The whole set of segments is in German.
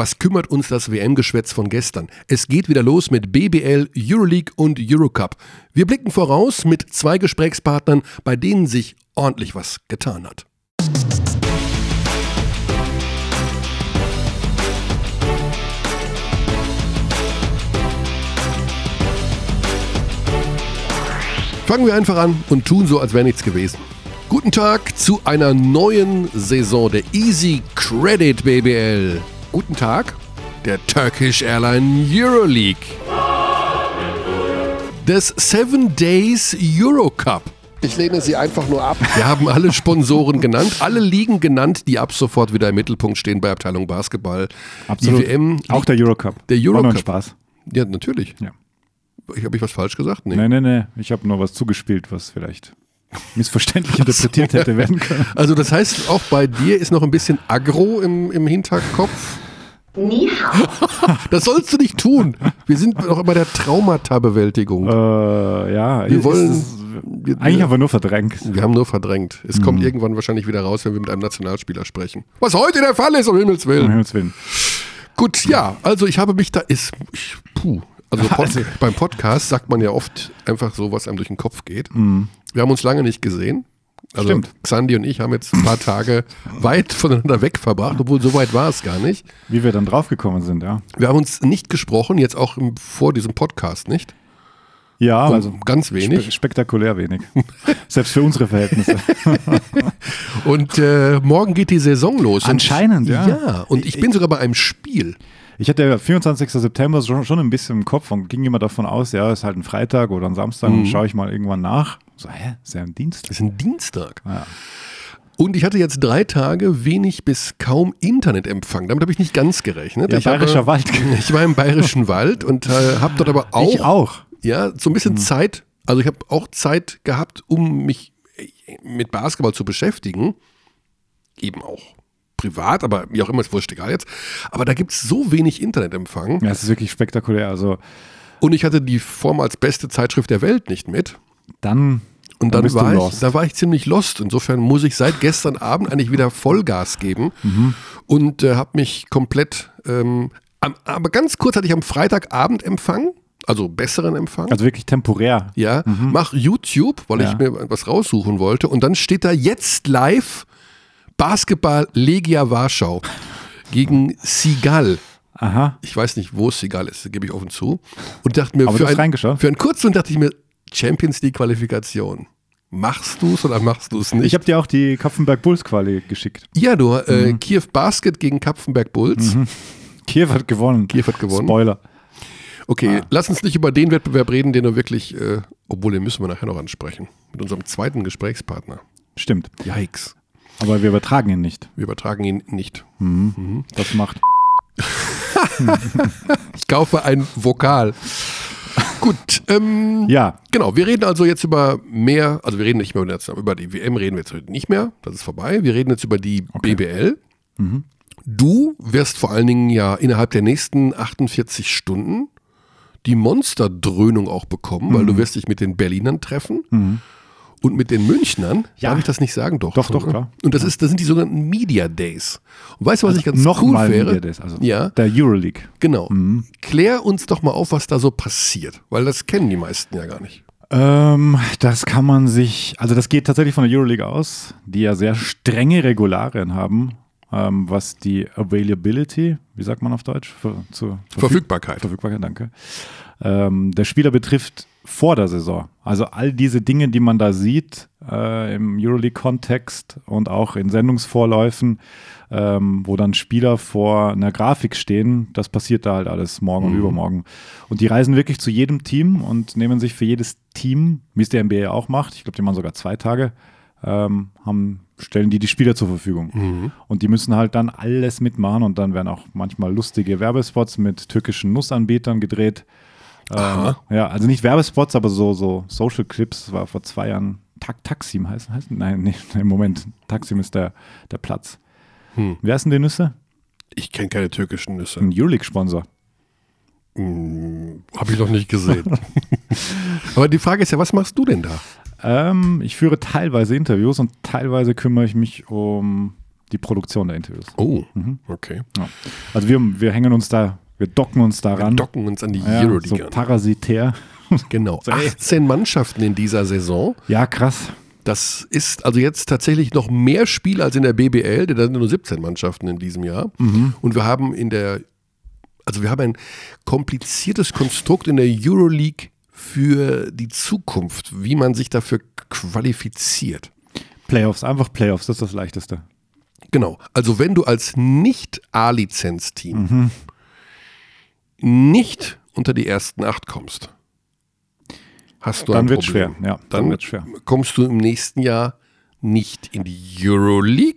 was kümmert uns das WM-Geschwätz von gestern? Es geht wieder los mit BBL, Euroleague und Eurocup. Wir blicken voraus mit zwei Gesprächspartnern, bei denen sich ordentlich was getan hat. Fangen wir einfach an und tun so, als wäre nichts gewesen. Guten Tag zu einer neuen Saison der Easy Credit BBL. Guten Tag, der Turkish Airline Euroleague. Des Seven Days Eurocup. Ich lehne sie einfach nur ab. Wir haben alle Sponsoren genannt, alle Ligen genannt, die ab sofort wieder im Mittelpunkt stehen bei Abteilung Basketball. Absolut. Die WM, Auch der Eurocup. der War nur Eurocup. Spaß. Ja, natürlich. Ja. Ich habe ich was falsch gesagt? Nee. Nee, nee, nee. Ich habe nur was zugespielt, was vielleicht missverständlich interpretiert hätte werden können. Also das heißt, auch bei dir ist noch ein bisschen Agro im, im Hinterkopf. Das sollst du nicht tun. Wir sind noch immer der Traumata-Bewältigung. Äh, ja, Wir ist- wollen- ist- Wir, eigentlich haben wir nur verdrängt. wir haben nur verdrängt. Es Mhm. kommt irgendwann wahrscheinlich wieder raus, wenn wir mit einem Nationalspieler sprechen. Was heute der Fall ist, um Himmels Um Willen. Himmels Willen. Gut, ja, also ich habe mich da, ist, ich, puh. Also, Pod, Also- beim Podcast sagt man ja oft einfach so, was einem durch den Kopf geht. Mhm. Wir haben uns lange nicht gesehen. Also Stimmt. Xandi und ich haben jetzt ein paar Tage weit voneinander weg verbracht, obwohl so weit war es gar nicht. Wie wir dann draufgekommen sind, ja. Wir haben uns nicht gesprochen, jetzt auch im, vor diesem Podcast nicht. Ja, So also ganz wenig. spe spektakulär wenig. Selbst für unsere Verhältnisse. Und äh, morgen geht die Saison los. Und- Anscheinend, ja. Ja, und ich bin sogar bei einem Spiel. Ich hatte ja 24. September schon, schon ein bisschen im Kopf und ging immer davon aus, ja, ist halt ein Freitag oder ein Samstag Mhm. und schaue ich mal irgendwann nach. So, hä, ist ja ein Dienst? Das ist ein Dienstag. Ja. Und ich hatte jetzt drei Tage wenig bis kaum Internetempfang. Damit habe ich nicht ganz gerechnet. Ja, ich Bayerischer habe, Wald. Ich war im Bayerischen Wald und äh, habe dort aber auch, Ich auch. ja so ein bisschen Zeit. Also ich habe auch Zeit gehabt, um mich mit Basketball zu beschäftigen. Eben auch privat, aber wie auch immer, ist wurscht, egal jetzt. Aber da gibt es so wenig Internetempfang. Ja, es ist wirklich spektakulär. Also Und ich hatte die Form als beste Zeitschrift der Welt nicht mit. dann, Und dann dann war ich, da war ich ziemlich lost. Insofern muss ich seit gestern Abend eigentlich wieder Vollgas geben Mhm. und äh, habe mich komplett. Ähm, am, aber ganz kurz hatte ich am Freitagabend Empfang, also besseren Empfang. also wirklich temporär. ja, mach YouTube, weil ich Ja. mir was raussuchen wollte. Und dann steht da jetzt live Basketball Legia Warschau gegen Sigal. Aha. Ich weiß nicht, wo Sigal ist, gebe ich offen zu. Und dachte mir, Aber für, ein, für einen kurzen dachte ich mir, Champions League Qualifikation. Machst du es oder machst du es nicht? Ich habe dir auch die Kapfenberg Bulls Quali geschickt. ja, du, äh, Mhm. Kiew Basket gegen Kapfenberg Bulls. Kiew hat gewonnen. Kiew hat gewonnen. Spoiler. Okay, lass uns nicht über den Wettbewerb reden, den du wirklich, äh, obwohl den müssen wir nachher noch ansprechen, mit unserem zweiten Gesprächspartner. Stimmt. Yikes. Aber wir übertragen ihn nicht. Wir übertragen ihn nicht. Das macht. Ich kaufe ein Vokal. Gut, ähm, Ja, genau. Wir reden also jetzt über mehr, also wir reden nicht mehr über die, über die WM, reden wir jetzt nicht mehr. Das ist vorbei. Wir reden jetzt über die Okay. BBL. Du wirst vor allen Dingen ja innerhalb der nächsten 48 Stunden die Monsterdröhnung auch bekommen, weil du wirst dich mit den Berlinern treffen und mit den Münchnern. Ja. Darf ich das nicht sagen? Doch. Doch, doch, ne? klar. Und das, ist, das sind die sogenannten Media Days. Und weißt du, was ich ganz noch cool mal wäre? Media Days, also ja, der Euroleague. genau. Mhm. Klär uns doch mal auf, was da so passiert, weil das kennen die meisten ja gar nicht. Ähm, das kann man sich, also das geht tatsächlich von der Euroleague aus, die ja sehr strenge Regularien haben, ähm, was die Availability, wie sagt man auf Deutsch? Ver, zu, Verfüg- Verfügbarkeit. Verfügbarkeit, danke. Ähm, der Spieler betrifft vor der Saison. Also all diese Dinge, die man da sieht äh, im Euroleague-Kontext und auch in Sendungsvorläufen, ähm, wo dann Spieler vor einer Grafik stehen, das passiert da halt alles morgen und übermorgen. Und die reisen wirklich zu jedem Team und nehmen sich für jedes Team, wie es der NBA auch macht, ich glaube, die machen sogar zwei Tage, ähm, haben, stellen die die Spieler zur Verfügung. Und die müssen halt dann alles mitmachen und dann werden auch manchmal lustige Werbespots mit türkischen Nussanbietern gedreht. Ähm, ja, also nicht Werbespots, aber so, so Social Clips. Das war vor zwei Jahren Tak Taksim heißt, heißt Nein, nee, im Moment. Taksim ist der, der Platz. Hm. Wer ist denn die Nüsse? Ich kenne keine türkischen Nüsse. Ein Euroleague-Sponsor. Hm, Habe ich noch nicht gesehen. Aber die Frage ist ja, was machst du denn da? Ähm, ich führe teilweise Interviews und teilweise kümmere ich mich um die Produktion der Interviews. Oh, Mhm. okay. Ja. Also wir, wir hängen uns da, wir docken uns Wir daran. docken uns an die ja, Euroleague so parasitär. Genau. So, ey. 18 Mannschaften in dieser Saison. Ja, krass. Das ist also jetzt tatsächlich noch mehr Spiele als in der BBL, denn da sind nur 17 Mannschaften in diesem Jahr. Mhm. Und wir haben in der, also wir haben ein kompliziertes Konstrukt in der Euroleague für die Zukunft, wie man sich dafür qualifiziert. Playoffs, einfach Playoffs, das ist das Leichteste. Genau. Also wenn du als Nicht-A-Lizenz-Team Mhm. Nicht unter die ersten acht kommst, hast du Dann ein Problem. schwer, ja, dann dann wird's schwer. kommst du im nächsten Jahr nicht in die Euroleague,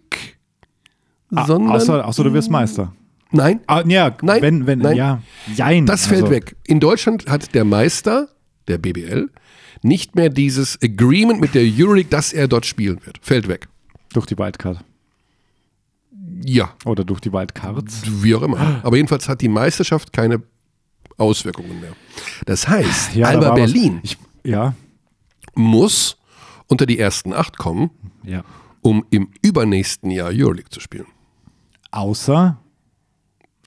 Ah, sondern außer, außer du wirst Meister. nein, Ah, ja, Nein, wenn, wenn, nein. ja, jein. das fällt also, weg. In Deutschland hat der Meister der BBL nicht mehr dieses Agreement mit der Euroleague, dass er dort spielen wird. Fällt weg. Durch die Wildcard. Ja, Oder durch die Wildcards. wie auch immer. Aber jedenfalls hat die Meisterschaft keine Auswirkungen mehr. Das heißt, Ja, da Alba was- Berlin Ich, ja, muss unter die ersten acht kommen, ja. um im übernächsten Jahr Euroleague zu spielen. Außer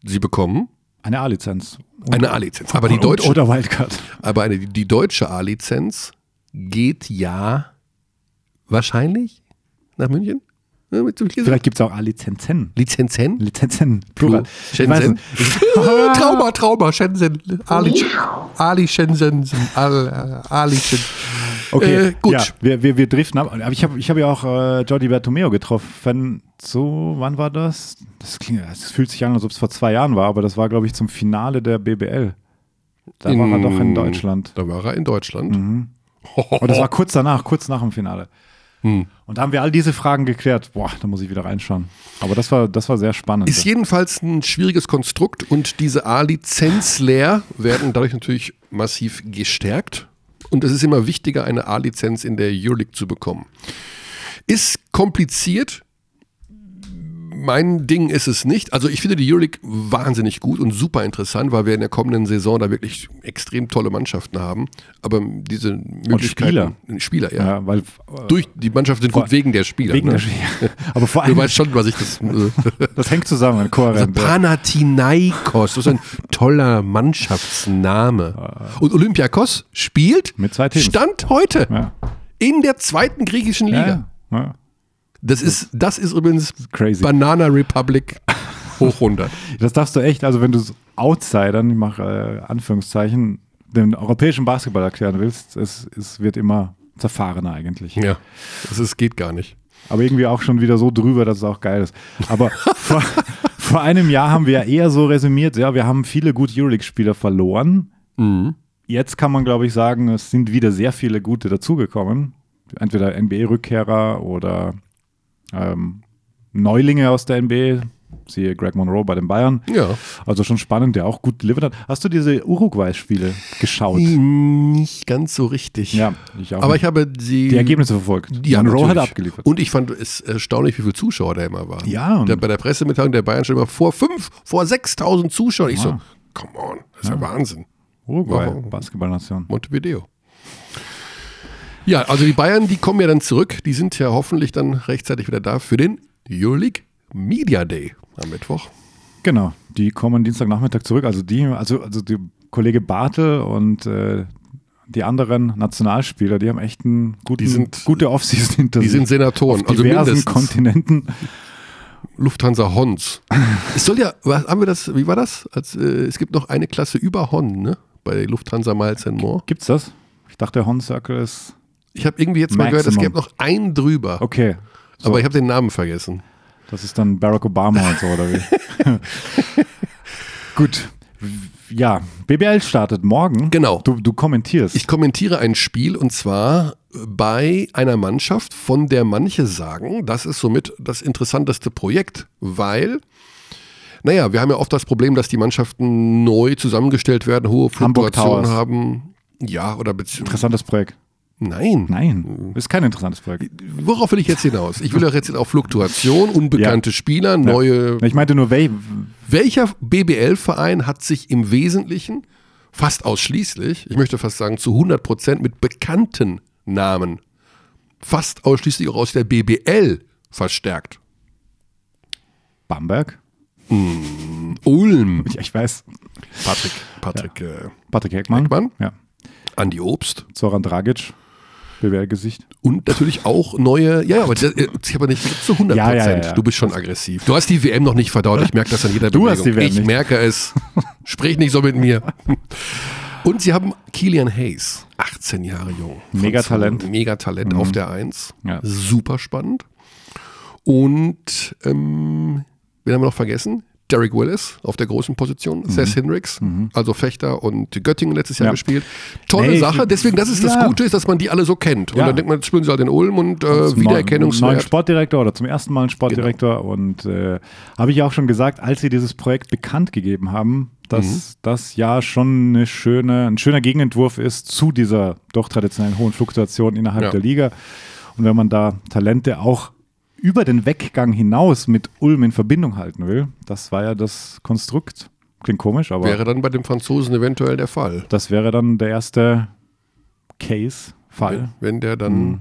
Sie bekommen eine A-Lizenz. Eine A-Lizenz. Aber die deutsche, Oder Wildcard. aber eine, die deutsche A-Lizenz geht ja wahrscheinlich nach München? Ja, Vielleicht gibt es auch A-Lizenzen. Lizenzen? Lizenzen, Plural. Shenzhen? Trauma, Trauma, Shenzhen. Ali, Ali Shenzhen. Al- Ali Shenzhen. Okay, Äh, gut. Ja, wir, wir, wir driften ab. Aber ich habe ich hab ja auch äh, Jordi Bertomeo getroffen. So, wann war das? Das, klingt, das fühlt sich an, als ob es vor zwei Jahren war, aber das war, glaube ich, zum Finale der BBL. Da war er doch in Deutschland. Da war er in Deutschland. Und das war kurz danach, kurz nach dem Finale. Hm. Und da haben wir all diese Fragen geklärt. Boah, da muss ich wieder reinschauen. Aber das war, das war sehr spannend. Ist jedenfalls ein schwieriges Konstrukt und diese A-Lizenzler werden dadurch natürlich massiv gestärkt. Und es ist immer wichtiger, eine A-Lizenz in der Euroleague zu bekommen. Ist kompliziert. Mein Ding ist es nicht. Also ich finde die Euroleague wahnsinnig gut und super interessant, weil wir in der kommenden Saison da wirklich extrem tolle Mannschaften haben. Aber diese Möglichkeiten, Spieler, ja. ja, weil äh, Durch die Mannschaften sind gut wegen der Spieler. wegen ne? der Sch- Aber vor Du allem, weißt schon, was ich das. Äh, das hängt zusammen, also kohärent. ja. Panathinaikos, das ist ein toller Mannschaftsname. Und Olympiakos spielt Mit zwei Teams. Stand heute Ja. in der zweiten griechischen Liga. Ja, ja. Das ist, das ist übrigens Crazy. Banana Republic hoch 100. Das darfst du echt, also wenn du so Outsidern, ich mache äh, Anführungszeichen, den europäischen Basketball erklären willst, es, es wird immer zerfahrener eigentlich. Ja, das ist, geht gar nicht. Aber irgendwie auch schon wieder so drüber, dass es auch geil ist. Aber vor, vor einem Jahr haben wir ja eher so resümiert, ja, wir haben viele gute Euroleague-Spieler verloren. Mhm. Jetzt kann man, glaube ich, sagen, es sind wieder sehr viele gute dazugekommen. Entweder NBA-Rückkehrer oder ähm, Neulinge aus der NBA, siehe Greg Monroe bei den Bayern. Ja. Also schon spannend, der auch gut delivert hat. Hast du diese Uruguay-Spiele geschaut? Nicht ganz so richtig. Ja, ich auch. Aber nicht. ich habe die, die Ergebnisse verfolgt. Ja, Monroe hat natürlich. abgeliefert. Und ich fand es erstaunlich, wie viele Zuschauer da immer waren. Ja, und- Der, bei der Pressemitteilung der Bayern stand immer vor fünf, vor 6000 Zuschauern. Ich so, Ah. come on, das ist ja, Wahnsinn. Uruguay. Basketballnation. Montevideo. Ja, also die Bayern, die kommen ja dann zurück. Die sind ja hoffentlich dann rechtzeitig wieder da für den Euroleague Media Day am Mittwoch. Genau, die kommen Dienstagnachmittag zurück. Also die, also, also die Kollege Bartel und äh, die anderen Nationalspieler, die haben echt einen guten, Die sind- gute Offseason hinter Die sich. sind Senatoren, Auf also diversen mindestens Kontinenten. Lufthansa Hons. es soll ja, was, haben wir das, wie war das? Als, äh, es gibt noch eine Klasse über Hon, ne? Bei Lufthansa Miles and More. Gibt's das? Ich dachte, der Horn Circle ist. Ich habe irgendwie jetzt mal gehört, es gäbe noch einen drüber. Okay. So, Aber ich habe den Namen vergessen. das ist dann Barack Obama und so, oder wie? Gut. Ja, BBL startet morgen. Genau. Du, du kommentierst. Ich kommentiere ein Spiel und zwar bei einer Mannschaft, von der manche sagen, das ist somit das interessanteste Projekt, weil, naja, wir haben ja oft das Problem, dass die Mannschaften neu zusammengestellt werden, hohe Fluktuationen haben. Ja, oder beziehungsweise. Interessantes Projekt. Nein. Nein, ist kein interessantes Projekt. Worauf will ich jetzt hinaus? Ich will doch jetzt auf Fluktuation, unbekannte Spieler, neue. Ich meinte nur, wel, Welcher BBL-Verein hat sich im Wesentlichen, fast ausschließlich, ich möchte fast sagen zu 100 Prozent mit bekannten Namen, fast ausschließlich auch aus der BBL verstärkt? Bamberg. Ulm. Ich, ich weiß. Patrick, Patrick äh, Patrick Heckmann. Heckmann. Ja. Andi Obst. Zoran Dragic. BWL-Gesicht. Und natürlich auch neue, ja, aber das, äh, ich habe nicht zu 100 Ja, Prozent. ja, ja, ja. Du bist schon aggressiv. Du hast die WM noch nicht verdaut. Ich merke das an jeder Du Bewegung. hast die WM ich nicht. merke es. Sprich nicht so mit mir. Und sie haben Kilian Hayes, 18 Jahre jung. Megatalent. Megatalent auf der Eins. Ja. Super spannend. Und ähm, wen haben wir noch vergessen? Derek Willis auf der großen Position, Seth Hendricks, also Fechter und Göttingen letztes Jahr Mhm. Ja. gespielt. Tolle Nee, Sache, deswegen, das ist das ja. Gute, ist, dass man die alle so kennt. Und Ja. dann denkt man, jetzt spielen sie halt in Ulm und äh, Zum neuen- Wiedererkennungswert. Sportdirektor oder zum ersten Mal ein Sportdirektor. Und äh, habe ich auch schon gesagt, als sie dieses Projekt bekannt gegeben haben, dass das ja schon eine schöne, ein schöner Gegenentwurf ist zu dieser doch traditionellen hohen Fluktuation innerhalb der Liga. Und wenn man da Talente auch über den Weggang hinaus mit Ulm in Verbindung halten will, das war ja das Konstrukt. Klingt komisch, aber Wäre dann bei dem Franzosen eventuell der Fall. das wäre dann der erste Case, Fall. Wenn der dann Mhm.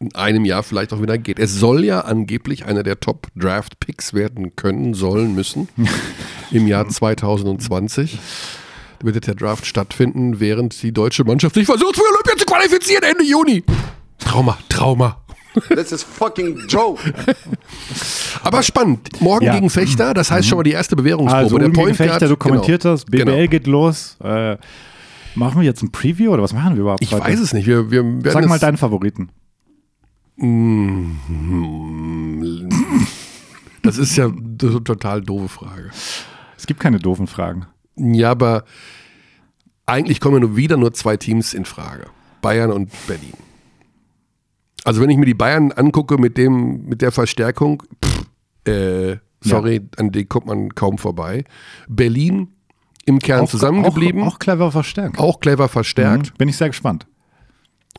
in einem Jahr vielleicht auch wieder geht. Es soll ja angeblich einer der Top-Draft-Picks werden können, sollen, müssen im Jahr 2020. Da wird der Draft stattfinden, während die deutsche Mannschaft sich versucht, für Olympia zu qualifizieren Ende Juni. Trauma, Trauma. This is fucking joke. Aber spannend. Morgen Ja. gegen Fechter, das heißt schon mal die erste Bewährungsprobe. Also, der Point Fechter, Guard, du kommentiert genau. hast, BBL Genau. geht los. Äh, machen wir jetzt ein Preview oder was machen wir überhaupt? Ich heute? weiß es nicht. Wir, wir Sag mal deinen Favoriten. Das ist ja eine total doofe Frage. Es gibt keine doofen Fragen. Ja, aber eigentlich kommen ja nur wieder nur zwei Teams in Frage. Bayern und Berlin. Also wenn ich mir die Bayern angucke mit dem, mit der Verstärkung, pff, äh, sorry, an die kommt man kaum vorbei. Berlin im Kern zusammengeblieben, Auch, auch, auch clever verstärkt. clever verstärkt. Mhm. Bin ich sehr gespannt.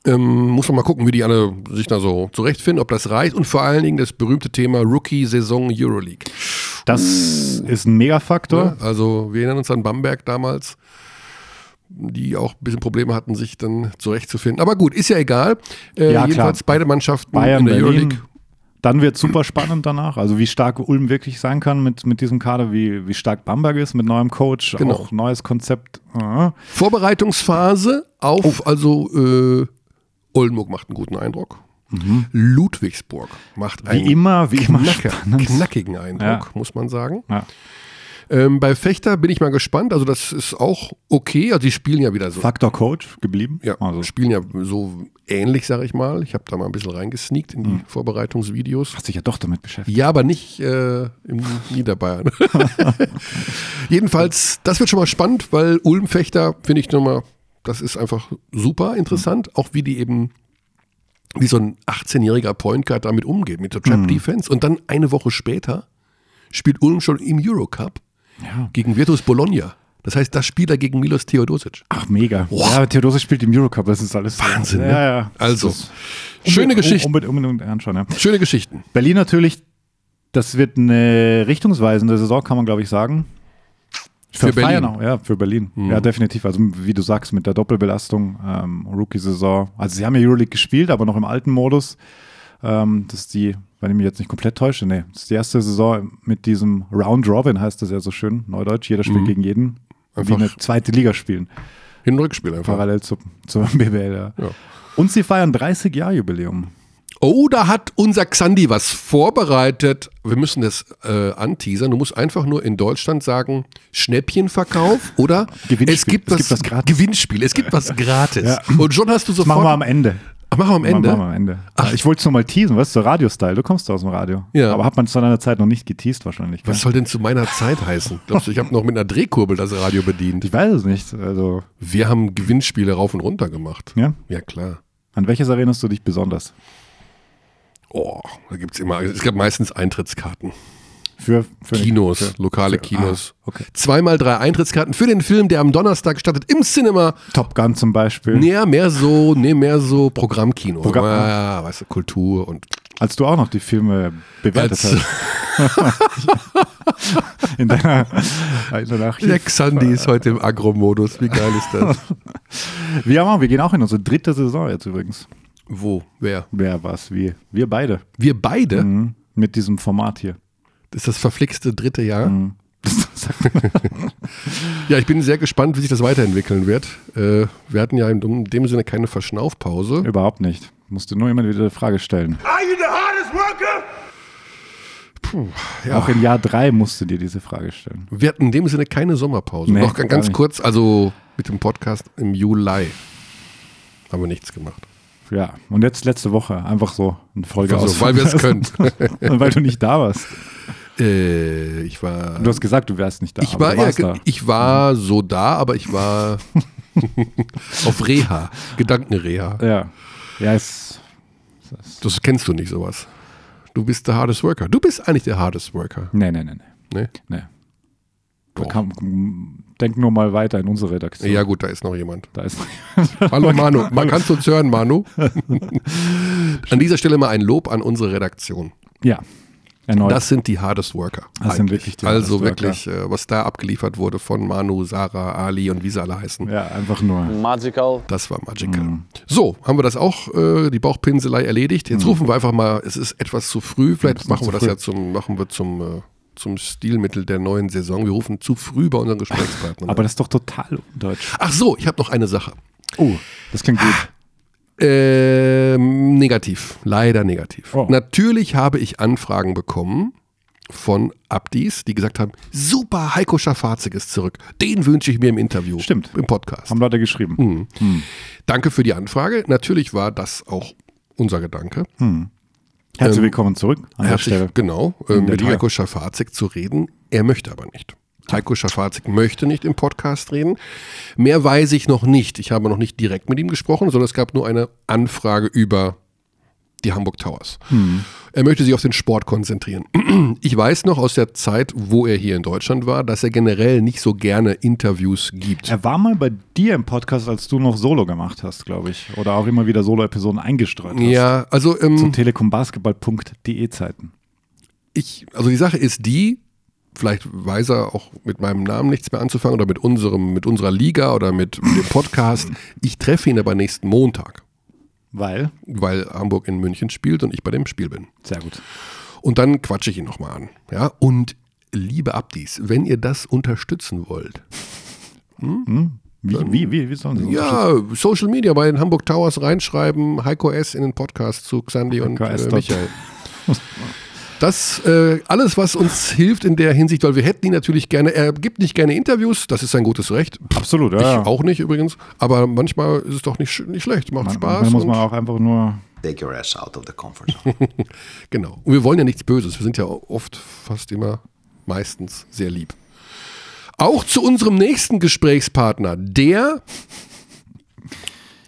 Ähm, muss man mal gucken, wie die alle sich da so zurechtfinden, ob das reicht. Und vor allen Dingen das berühmte Thema Rookie-Saison Euroleague. Das ist ein Megafaktor. Ja, also wir erinnern uns an Bamberg damals, die auch ein bisschen Probleme hatten, sich dann zurechtzufinden. Aber gut, ist ja egal. Äh, Ja, klar. jedenfalls beide Mannschaften Bayern, in der Berlin. Euroleague. Dann wird super spannend danach. Also wie stark Ulm wirklich sein kann mit, mit diesem Kader, wie, wie stark Bamberg ist mit neuem Coach, Genau. auch neues Konzept. Ah. Vorbereitungsphase auf, also äh, Oldenburg macht einen guten Eindruck. Ludwigsburg macht einen Mhm. Wie immer, wie immer knacker, knackigen Eindruck, Ja. muss man sagen. Ja. Ähm, bei Fechter bin ich mal gespannt. Also das ist auch okay. Also die spielen ja wieder so. Faktor Coach geblieben. Ja, Also spielen ja so ähnlich, sag ich mal. Ich habe da mal ein bisschen reingesneakt in die Mhm. Vorbereitungsvideos. hat sich ja doch damit beschäftigt. Ja, aber nicht äh, im Niederbayern. Jedenfalls, das wird schon mal spannend, weil Ulm-Fechter finde ich nochmal, das ist einfach super interessant, auch wie die eben, wie so ein 18-jähriger Point Guard damit umgeht, mit der Trap Defense. Und dann eine Woche später spielt Ulm schon im Eurocup Ja. gegen Virtus Bologna. Das heißt, das spielt er gegen Milos Theodosic. Ach, mega. Boah. Ja, Theodosic spielt im Eurocup, das ist alles Wahnsinn, Ja, ne? ja. Also, Das ist- schöne Geschichten. Unbedingt, unbedingt anschauen, ja. Schöne Geschichten. Berlin natürlich, das wird eine richtungsweisende Saison, kann man glaube ich sagen. Für Feiern Berlin. Auch, ja, für Berlin. Ja, definitiv. Also wie du sagst, mit der Doppelbelastung, ähm, Rookie-Saison. Also sie haben ja Euroleague gespielt, aber noch im alten Modus. Ähm, das ist die, wenn ich mich jetzt nicht komplett täusche, nee, das ist die erste Saison mit diesem Round Robin, heißt das ja so schön, Neudeutsch. Jeder spielt gegen jeden. Einfach- wie eine zweite Liga spielen. Hin- und Rückspiel einfach. Parallel zu, zur BWL, ja. Ja. Und sie feiern 30 Jahr Jubiläum. Oh, da hat unser Xandi was vorbereitet. Wir müssen das äh, anteasern. Du musst einfach nur in Deutschland sagen, Schnäppchenverkauf oder Gewinnspiel. es gibt Es was, gibt was gratis. Gewinnspiel. Es gibt was gratis. Ja. Und schon hast du Das sofort. machen wir am Ende. Ach, machen wir am Ende. Machen wir am Ende. Ach, ich wollte es nur mal teasen, weißt du, so Radio-Style. Du kommst aus dem Radio. Ja. Aber hat man zu deiner Zeit noch nicht geteased wahrscheinlich. Was soll denn zu meiner Zeit heißen? Glaubst du, ich habe noch mit einer Drehkurbel das Radio bedient? Ich weiß es nicht. Also, Wir haben Gewinnspiele rauf und runter gemacht. ja. Ja, klar. An welches erinnerst du dich besonders? Oh, da gibt es immer, es gab meistens Eintrittskarten. Für, für Kinos, für, lokale für- Kinos. Ah, okay. Zweimal drei Eintrittskarten für den Film, der am Donnerstag startet im Cinema. Top Gun zum Beispiel. Nee, mehr so, nee, mehr so Programmkino. Programm- ja, weißt du, Kultur und Als du auch noch die Filme bewertet als hast. In deiner, in deiner Archiv. der Xandi ist heute im Agro-Modus. Wie geil ist das? Wir, haben, auch- wir gehen auch in unsere dritte Saison jetzt übrigens. Wo? Wer? Wer was? Wir. Wir beide. Wir beide? Mhm. Mit diesem Format hier. Das ist das verflixte dritte Jahr. Mhm. Ja, ich bin sehr gespannt, wie sich das weiterentwickeln wird. Äh, wir hatten ja in dem- in dem Sinne keine Verschnaufpause. Überhaupt nicht. Musste nur immer wieder eine Frage stellen. Are you the hardest worker? Ja. Auch in Jahr drei musste dir diese Frage stellen. Wir hatten in dem Sinne keine Sommerpause. Nee, Noch ganz nicht. kurz, also mit dem Podcast im Juli haben wir nichts gemacht. Ja, und jetzt letzte Woche einfach so eine Folge Also, aus. weil wir es können. Und weil du nicht da warst. Äh, ich war. Du hast gesagt, du wärst nicht da. ich war, ja, da. ich war so da, aber ich war auf Reha, Gedankenreha. Ja. Ja, es. es Das kennst du nicht sowas. Du bist der hardest worker. Du bist eigentlich der hardest worker. nee, nee, nee, nee. Ne? nee. Doch. kann, denk nur mal weiter in unsere Redaktion. Ja gut, da ist noch jemand. Da ist. Hallo Manu, man kannst uns hören, Manu. An dieser Stelle mal ein Lob an unsere Redaktion. ja. Erneut. Das sind die hardest worker. Das sind eigentlich. wirklich die Also hardest worker. wirklich, äh, was da abgeliefert wurde von Manu, Sarah, Ali und wie sie alle heißen. ja, einfach nur. Magical. Das war magical. Mhm. So, haben wir das auch, äh, die Bauchpinselei erledigt. Jetzt rufen wir einfach mal, es ist etwas zu früh, vielleicht machen wir zu das früh. ja zum, machen wir zum, äh, zum Stilmittel der neuen Saison. Wir rufen zu früh bei unseren Gesprächspartnern. Aber das ist doch total undeutsch. Ach so, ich habe noch eine Sache. Oh, das klingt gut. Ähm, negativ, leider negativ. Oh. Natürlich habe ich Anfragen bekommen von Abdis, die gesagt haben, super, Heiko Schafazik ist zurück. Den wünsche ich mir im Interview. Stimmt. Im Podcast. Haben Leute geschrieben. Mhm. Danke für die Anfrage. Natürlich war das auch unser Gedanke. Herzlich Ähm, willkommen zurück an der Herzlich, Stelle. genau, äh, mit. Heiko Schafazik zu reden. Er möchte aber nicht. Heiko Schafazik möchte nicht im Podcast reden. Mehr weiß ich noch nicht. Ich habe noch nicht direkt mit ihm gesprochen, sondern es gab nur eine Anfrage über die Hamburg Towers. Hm. Er möchte sich auf den Sport konzentrieren. Ich weiß noch aus der Zeit, wo er hier in Deutschland war, dass er generell nicht so gerne Interviews gibt. Er war mal bei dir im Podcast, als du noch Solo gemacht hast, glaube ich. Oder auch immer wieder Solo-Episoden eingestreut hast. Ja, also Zu ähm, telekombasketball.de Zeiten. ich, also die Sache ist die, vielleicht weiß er auch mit meinem Namen nichts mehr anzufangen oder mit unserem, mit unserer Liga oder mit dem Podcast. Ich treffe ihn aber nächsten Montag, Weil? weil Hamburg in München spielt und ich bei dem Spiel bin. Sehr gut. Und dann quatsche ich ihn nochmal an. Ja, und liebe Abdis, wenn ihr das unterstützen wollt, Wie, wie, wie, wie sollen sie ja, Social Media bei den Hamburg Towers reinschreiben, Heiko S. in den Podcast zu Xandi und Heiko S. äh, Michael. Das äh, alles, was uns hilft in der Hinsicht, weil wir hätten ihn natürlich gerne, er gibt nicht gerne Interviews, das ist sein gutes Recht. Absolut, ja. Ich ja. auch nicht übrigens, aber manchmal ist es doch nicht, nicht schlecht, macht Man, Spaß. manchmal muss man auch einfach nur. Take your ass out of the comfort zone. genau. Und wir wollen ja nichts Böses, wir sind ja oft, fast immer, meistens sehr lieb. Auch zu unserem nächsten Gesprächspartner, der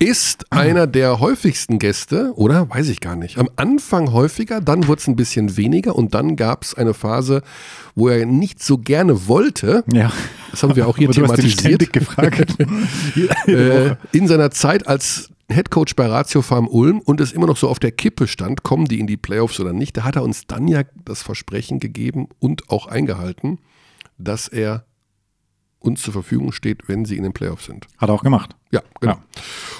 ist einer der häufigsten Gäste, oder? Weiß ich gar nicht. Am Anfang häufiger, dann wurde es ein bisschen weniger und dann gab es eine Phase, wo er nicht so gerne wollte. Ja. Das haben wir auch hier Aber thematisiert. gefragt. äh, in seiner Zeit als Headcoach bei Ratio Farm Ulm und es immer noch so auf der Kippe stand, kommen die in die Playoffs oder nicht, da hat er uns dann ja das Versprechen gegeben und auch eingehalten, dass er uns zur Verfügung steht, wenn sie in den Playoffs sind. Hat er auch gemacht. Ja, genau. Ja.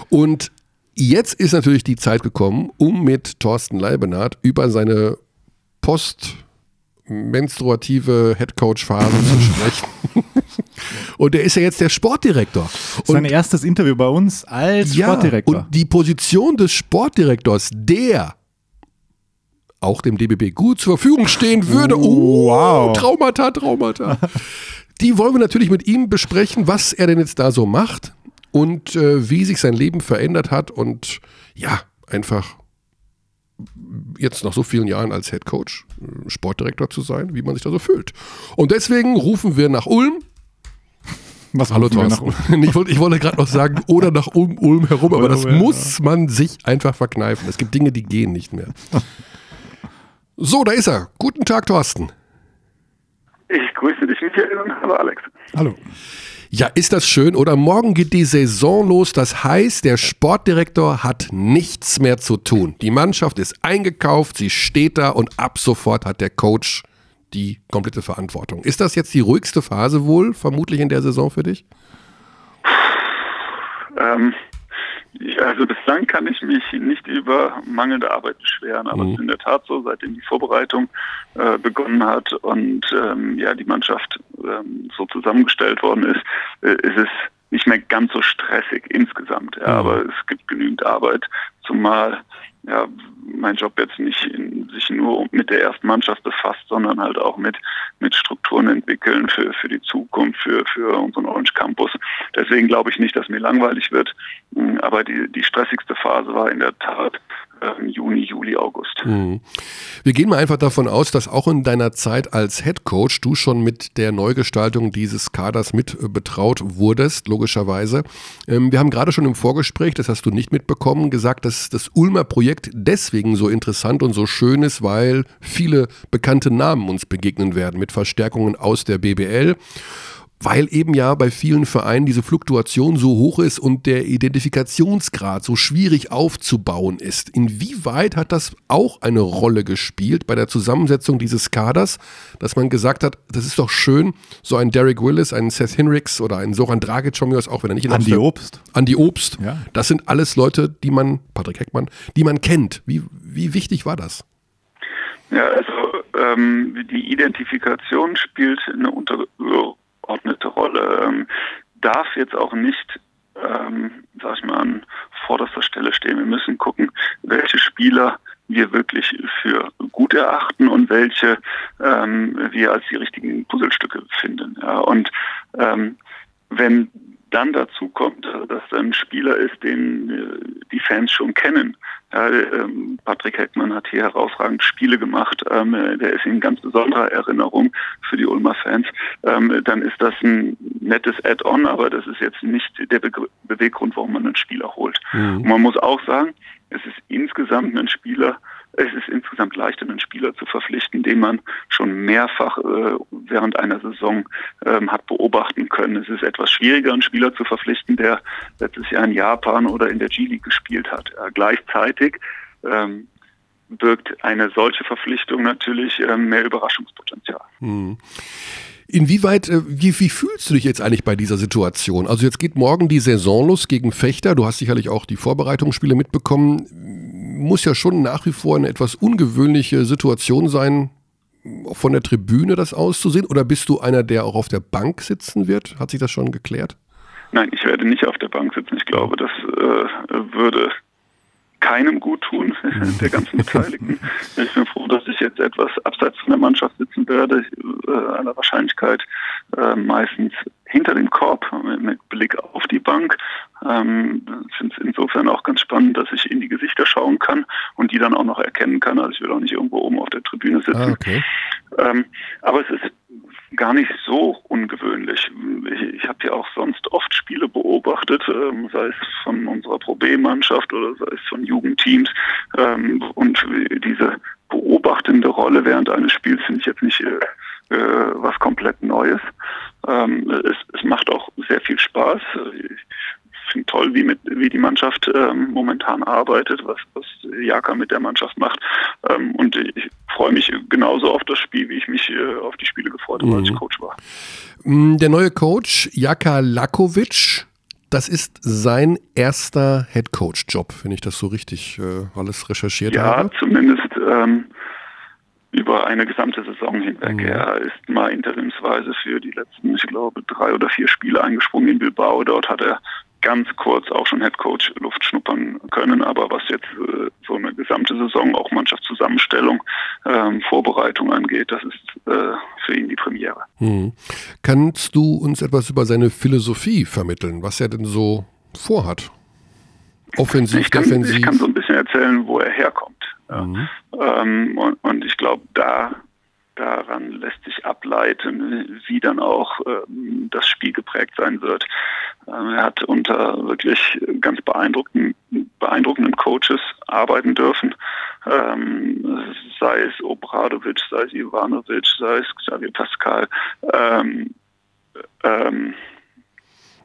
Und jetzt ist natürlich die Zeit gekommen, um mit Thorsten Leibenhardt über seine postmenstruative Headcoach-Phase zu sprechen. Und er ist ja jetzt der Sportdirektor. Sein erstes Interview bei uns als Sportdirektor. Und die Position des Sportdirektors, der auch dem DBB gut zur Verfügung stehen würde. Oh, Wow. Traumata, Traumata. die wollen wir natürlich mit ihm besprechen, was er denn jetzt da so macht und äh, wie sich sein Leben verändert hat und ja, einfach jetzt nach so vielen Jahren als Head Coach, äh, Sportdirektor zu sein, wie man sich da so fühlt. Und deswegen rufen wir nach Ulm. Was Hallo Thorsten. Ich wollte, wollte gerade noch sagen, oder nach Ulm, Ulm herum, aber das muss man sich einfach verkneifen. Es gibt Dinge, die gehen nicht mehr. So, da ist er. Guten Tag, Thorsten. Ich grüße dich, Michael, und hallo Alex. Hallo. Ja, ist das schön, oder? Morgen geht die Saison los. Das heißt, der Sportdirektor hat nichts mehr zu tun. Die Mannschaft ist eingekauft, sie steht da und ab sofort hat der Coach die komplette Verantwortung. Ist das jetzt die ruhigste Phase wohl, vermutlich in der Saison für dich? Ähm, also bislang kann ich mich nicht über mangelnde Arbeit beschweren, aber Mhm. es ist in der Tat so, seitdem die Vorbereitung äh, begonnen hat und ähm, ja die Mannschaft ähm, so zusammengestellt worden ist, äh, ist es nicht mehr ganz so stressig insgesamt. Ja, Mhm. aber es gibt genügend Arbeit, zumal ja mein Job jetzt nicht in, sich nur mit der ersten Mannschaft befasst, sondern halt auch mit mit Strukturen entwickeln für für die Zukunft, für für unseren Orange Campus. Deswegen glaube ich nicht, dass mir langweilig wird. Aber die, die stressigste Phase war in der Tat ähm, Juni, Juli, August. Mhm. Wir gehen mal einfach davon aus, dass auch in deiner Zeit als Head Coach du schon mit der Neugestaltung dieses Kaders mit äh, betraut wurdest, logischerweise. Ähm, wir haben gerade schon im Vorgespräch, das hast du nicht mitbekommen, gesagt, dass das Ulmer Projekt deswegen so interessant und so schön ist, weil viele bekannte Namen uns begegnen werden mit Verstärkungen aus der BBL weil eben ja bei vielen Vereinen diese Fluktuation so hoch ist und der Identifikationsgrad so schwierig aufzubauen ist. Inwieweit hat das auch eine Rolle gespielt bei der Zusammensetzung dieses Kaders, dass man gesagt hat, das ist doch schön, so ein Derek Willis, ein Seth Hinricks oder ein Soran Dragic von mir aus, auch wenn er nicht in Andi Amsterdam- Obst. Andi Obst. Ja. Das sind alles Leute, die man, Patrick Heckmann, die man kennt. Wie, wie wichtig war das? Ja, also ähm, die Identifikation spielt eine untergeordnete Rolle, ähm, darf jetzt auch nicht, ähm, sag ich mal, an vorderster Stelle stehen. Wir müssen gucken, welche Spieler wir wirklich für gut erachten und welche ähm, wir als die richtigen Puzzlestücke finden. Ja, und ähm, wenn dann dazu kommt, äh, dass ein Spieler ist, den äh, die Fans schon kennen. Ja, ähm, Patrick Heckmann hat hier herausragend Spiele gemacht. Ähm, äh, der ist in ganz besonderer Erinnerung für die Ulmer Fans. Ähm, dann ist das ein nettes Add-on, aber das ist jetzt nicht der Be Beweggrund, warum man einen Spieler holt. Und man muss auch sagen, es ist insgesamt ein Spieler, es ist insgesamt leichter, einen Spieler zu verpflichten, den man schon mehrfach äh, während einer Saison ähm, hat beobachten können. Es ist etwas schwieriger, einen Spieler zu verpflichten, der letztes Jahr in Japan oder in der G-League gespielt hat. Äh, gleichzeitig ähm, birgt eine solche Verpflichtung natürlich ähm, mehr Überraschungspotenzial. Inwieweit, äh, wie, wie fühlst du dich jetzt eigentlich bei dieser Situation? Also jetzt geht morgen die Saison los gegen Fechter. Du hast sicherlich auch die Vorbereitungsspiele mitbekommen. Muss ja schon nach wie vor eine etwas ungewöhnliche Situation sein, von der Tribüne das auszusehen. Oder bist du einer, der auch auf der Bank sitzen wird? Hat sich das schon geklärt? Nein, ich werde nicht auf der Bank sitzen. Ich glaube, das äh, würde keinem gut tun, der ganzen Beteiligten. Ich bin froh, dass ich jetzt etwas abseits von der Mannschaft sitzen werde, äh, aller Wahrscheinlichkeit äh, meistens hinter dem Korb mit Blick auf die Bank. Ähm, ich finde es insofern auch ganz spannend, dass ich in die Gesichter schauen kann und die dann auch noch erkennen kann. Also ich will auch nicht irgendwo oben auf der Tribüne sitzen. Ah, okay. Ähm, aber es ist gar nicht so ungewöhnlich. Ich, ich habe ja auch sonst oft Spiele beobachtet, ähm, sei es von unserer Pro B-Mannschaft oder sei es von Jugendteams. Ähm, und diese beobachtende Rolle während eines Spiels finde ich jetzt nicht äh, äh, was komplett Neues. Ähm, es, es macht auch sehr viel Spaß. Finde toll, wie, mit, wie die Mannschaft ähm, momentan arbeitet, was, was Jaka mit der Mannschaft macht. Ähm, und ich freue mich genauso auf das Spiel, wie ich mich äh, auf die Spiele gefreut habe, als ich Coach war. Mm, Der neue Coach, Jaka Lakovic, das ist sein erster Head-Coach-Job, wenn ich das so richtig äh, alles recherchiert Ja, habe. zumindest ähm, über eine gesamte Saison hinweg. Er ist mal interimsweise für die letzten, ich glaube, drei oder vier Spiele eingesprungen in Bilbao. Dort hat er ganz kurz auch schon Headcoach Luft schnuppern können, aber was jetzt äh, so eine gesamte Saison, auch Mannschaftszusammenstellung, ähm, Vorbereitung angeht, das ist äh, für ihn die Premiere. Hm. Kannst du uns etwas über seine Philosophie vermitteln, was er denn so vorhat? Offensiv, Ich kann, defensiv. ich kann so ein bisschen erzählen, wo er herkommt. Mhm. Ähm, und, und ich glaube, da daran lässt sich ableiten, wie dann auch ähm, das Spiel geprägt sein wird. Ähm, er hat unter wirklich ganz beeindruckenden, beeindruckenden Coaches arbeiten dürfen, ähm, sei es Obradovic, sei es Ivanovic, sei es Xavier Pascal. Ähm, ähm,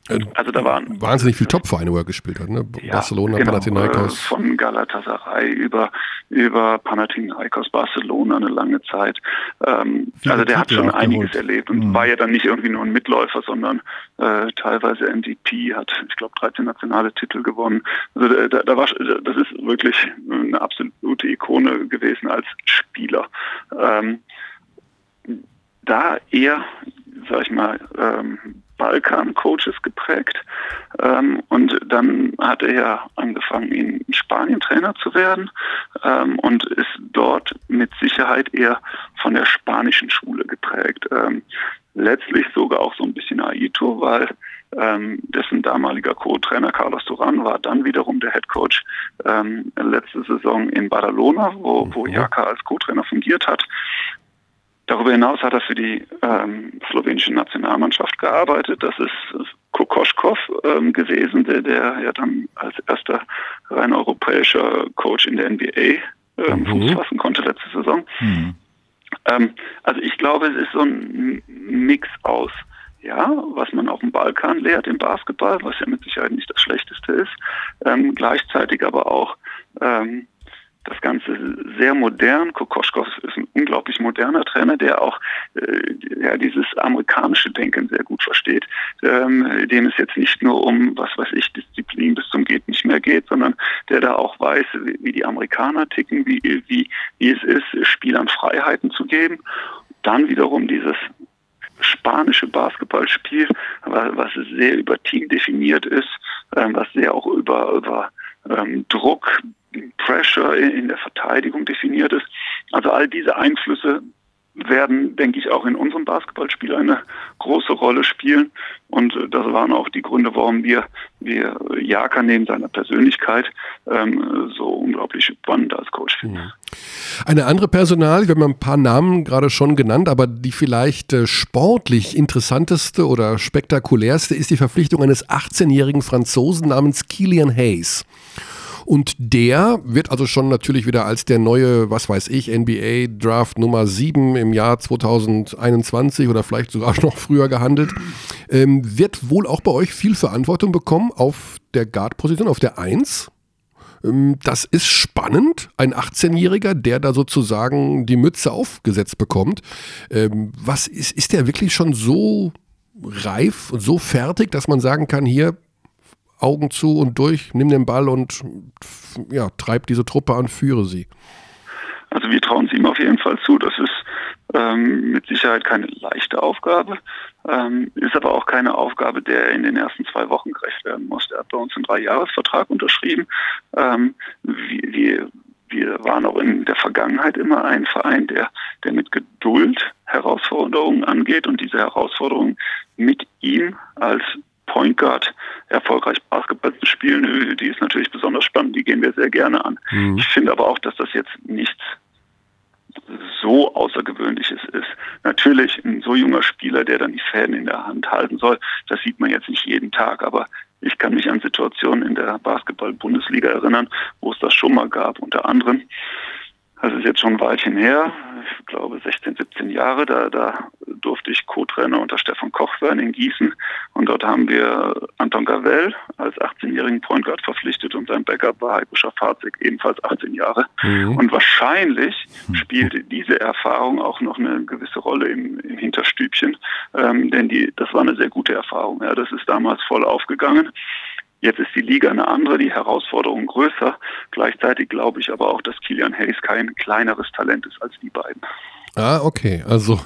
also da waren wahnsinnig viele Top-Vereine, wo er gespielt hat, ne? Ja, Barcelona, genau, Panathinaikos. Äh, von Galatasaray über, über Panathinaikos, Barcelona eine lange Zeit. Ähm, also der hat schon einiges erlebt und mhm. war ja dann nicht irgendwie nur ein Mitläufer, sondern äh, teilweise MVP, hat, ich glaube, 13 nationale Titel gewonnen. Also da, da war, das ist wirklich eine absolute Ikone gewesen als Spieler. Ähm, da eher, sag ich mal, ähm, Balkan-Coaches geprägt. Ähm, und dann hat er ja angefangen, in Spanien Trainer zu werden ähm, und ist dort mit Sicherheit eher von der spanischen Schule geprägt. Ähm, letztlich sogar auch so ein bisschen Aito, weil ähm, dessen damaliger Co-Trainer Carlos Duran war dann wiederum der Head Coach ähm, letzte Saison in Badalona, wo, wo mhm. Jaka als Co-Trainer fungiert hat. Darüber hinaus hat er für die ähm, slowenische Nationalmannschaft gearbeitet. Das ist Kokoschkov ähm, gewesen, der, der ja dann als erster rein europäischer Coach in der NBA ähm, mhm. Fuß fassen konnte letzte Saison. Mhm. Ähm, also ich glaube, es ist so ein Mix aus, ja, was man auf dem Balkan lehrt im Basketball, was ja mit Sicherheit nicht das Schlechteste ist, ähm, gleichzeitig aber auch ähm, das Ganze sehr modern. Kokoschkov ist ein unglaublich moderner Trainer, der auch äh, ja, dieses amerikanische Denken sehr gut versteht, ähm, dem es jetzt nicht nur um, was weiß ich, Disziplin bis zum geht nicht mehr geht, sondern der da auch weiß, wie, wie die Amerikaner ticken, wie, wie, wie es ist, Spielern Freiheiten zu geben. Dann wiederum dieses spanische Basketballspiel, was sehr über Team definiert ist, ähm, was sehr auch über, über ähm, Druck Pressure in der Verteidigung definiert ist. Also all diese Einflüsse werden, denke ich, auch in unserem Basketballspiel eine große Rolle spielen. Und äh, das waren auch die Gründe, warum wir, wir Jaka neben seiner Persönlichkeit ähm, so unglaublich spannend als Coach finden. Mhm. Eine andere Personal, wir haben ein paar Namen gerade schon genannt, aber die vielleicht äh, sportlich interessanteste oder spektakulärste ist die Verpflichtung eines 18-jährigen Franzosen namens Kilian Hayes. Und der wird also schon natürlich wieder als der neue, was weiß ich, NBA Draft Nummer 7 im Jahr 2021 oder vielleicht sogar noch früher gehandelt, ähm, wird wohl auch bei euch viel Verantwortung bekommen auf der Guard-Position, auf der 1. Ähm, das ist spannend, ein 18-Jähriger, der da sozusagen die Mütze aufgesetzt bekommt. Ähm, was ist, ist der wirklich schon so reif und so fertig, dass man sagen kann, hier, Augen zu und durch, nimm den Ball und ja, treib diese Truppe an, führe sie. Also wir trauen es ihm auf jeden Fall zu. Das ist ähm, mit Sicherheit keine leichte Aufgabe, ähm, ist aber auch keine Aufgabe, der in den ersten zwei Wochen gerecht werden muss. Er hat bei uns einen Dreijahresvertrag unterschrieben. Ähm, wir, wir waren auch in der Vergangenheit immer ein Verein, der, der mit Geduld Herausforderungen angeht und diese Herausforderungen mit ihm als Point Guard erfolgreich Basketball zu spielen, die ist natürlich besonders spannend, die gehen wir sehr gerne an. Mhm. Ich finde aber auch, dass das jetzt nichts so Außergewöhnliches ist. Natürlich ein so junger Spieler, der dann die Fäden in der Hand halten soll, das sieht man jetzt nicht jeden Tag, aber ich kann mich an Situationen in der Basketball-Bundesliga erinnern, wo es das schon mal gab, unter anderem. Das ist jetzt schon ein Weilchen her ich glaube 16, 17 Jahre. Da, da durfte ich Co-Trainer unter Stefan Koch sein in Gießen. Und dort haben wir Anton Gavell als 18-jährigen Point Guard verpflichtet und sein Backup war Heiko Schafazik, ebenfalls 18 Jahre. Mhm. Und wahrscheinlich spielte diese Erfahrung auch noch eine gewisse Rolle im, im Hinterstübchen, ähm, denn die, das war eine sehr gute Erfahrung. Ja, das ist damals voll aufgegangen. Jetzt ist die Liga eine andere, die Herausforderung größer. Gleichzeitig glaube ich aber auch, dass Kilian Hayes kein kleineres Talent ist als die beiden. Ah, okay. Also,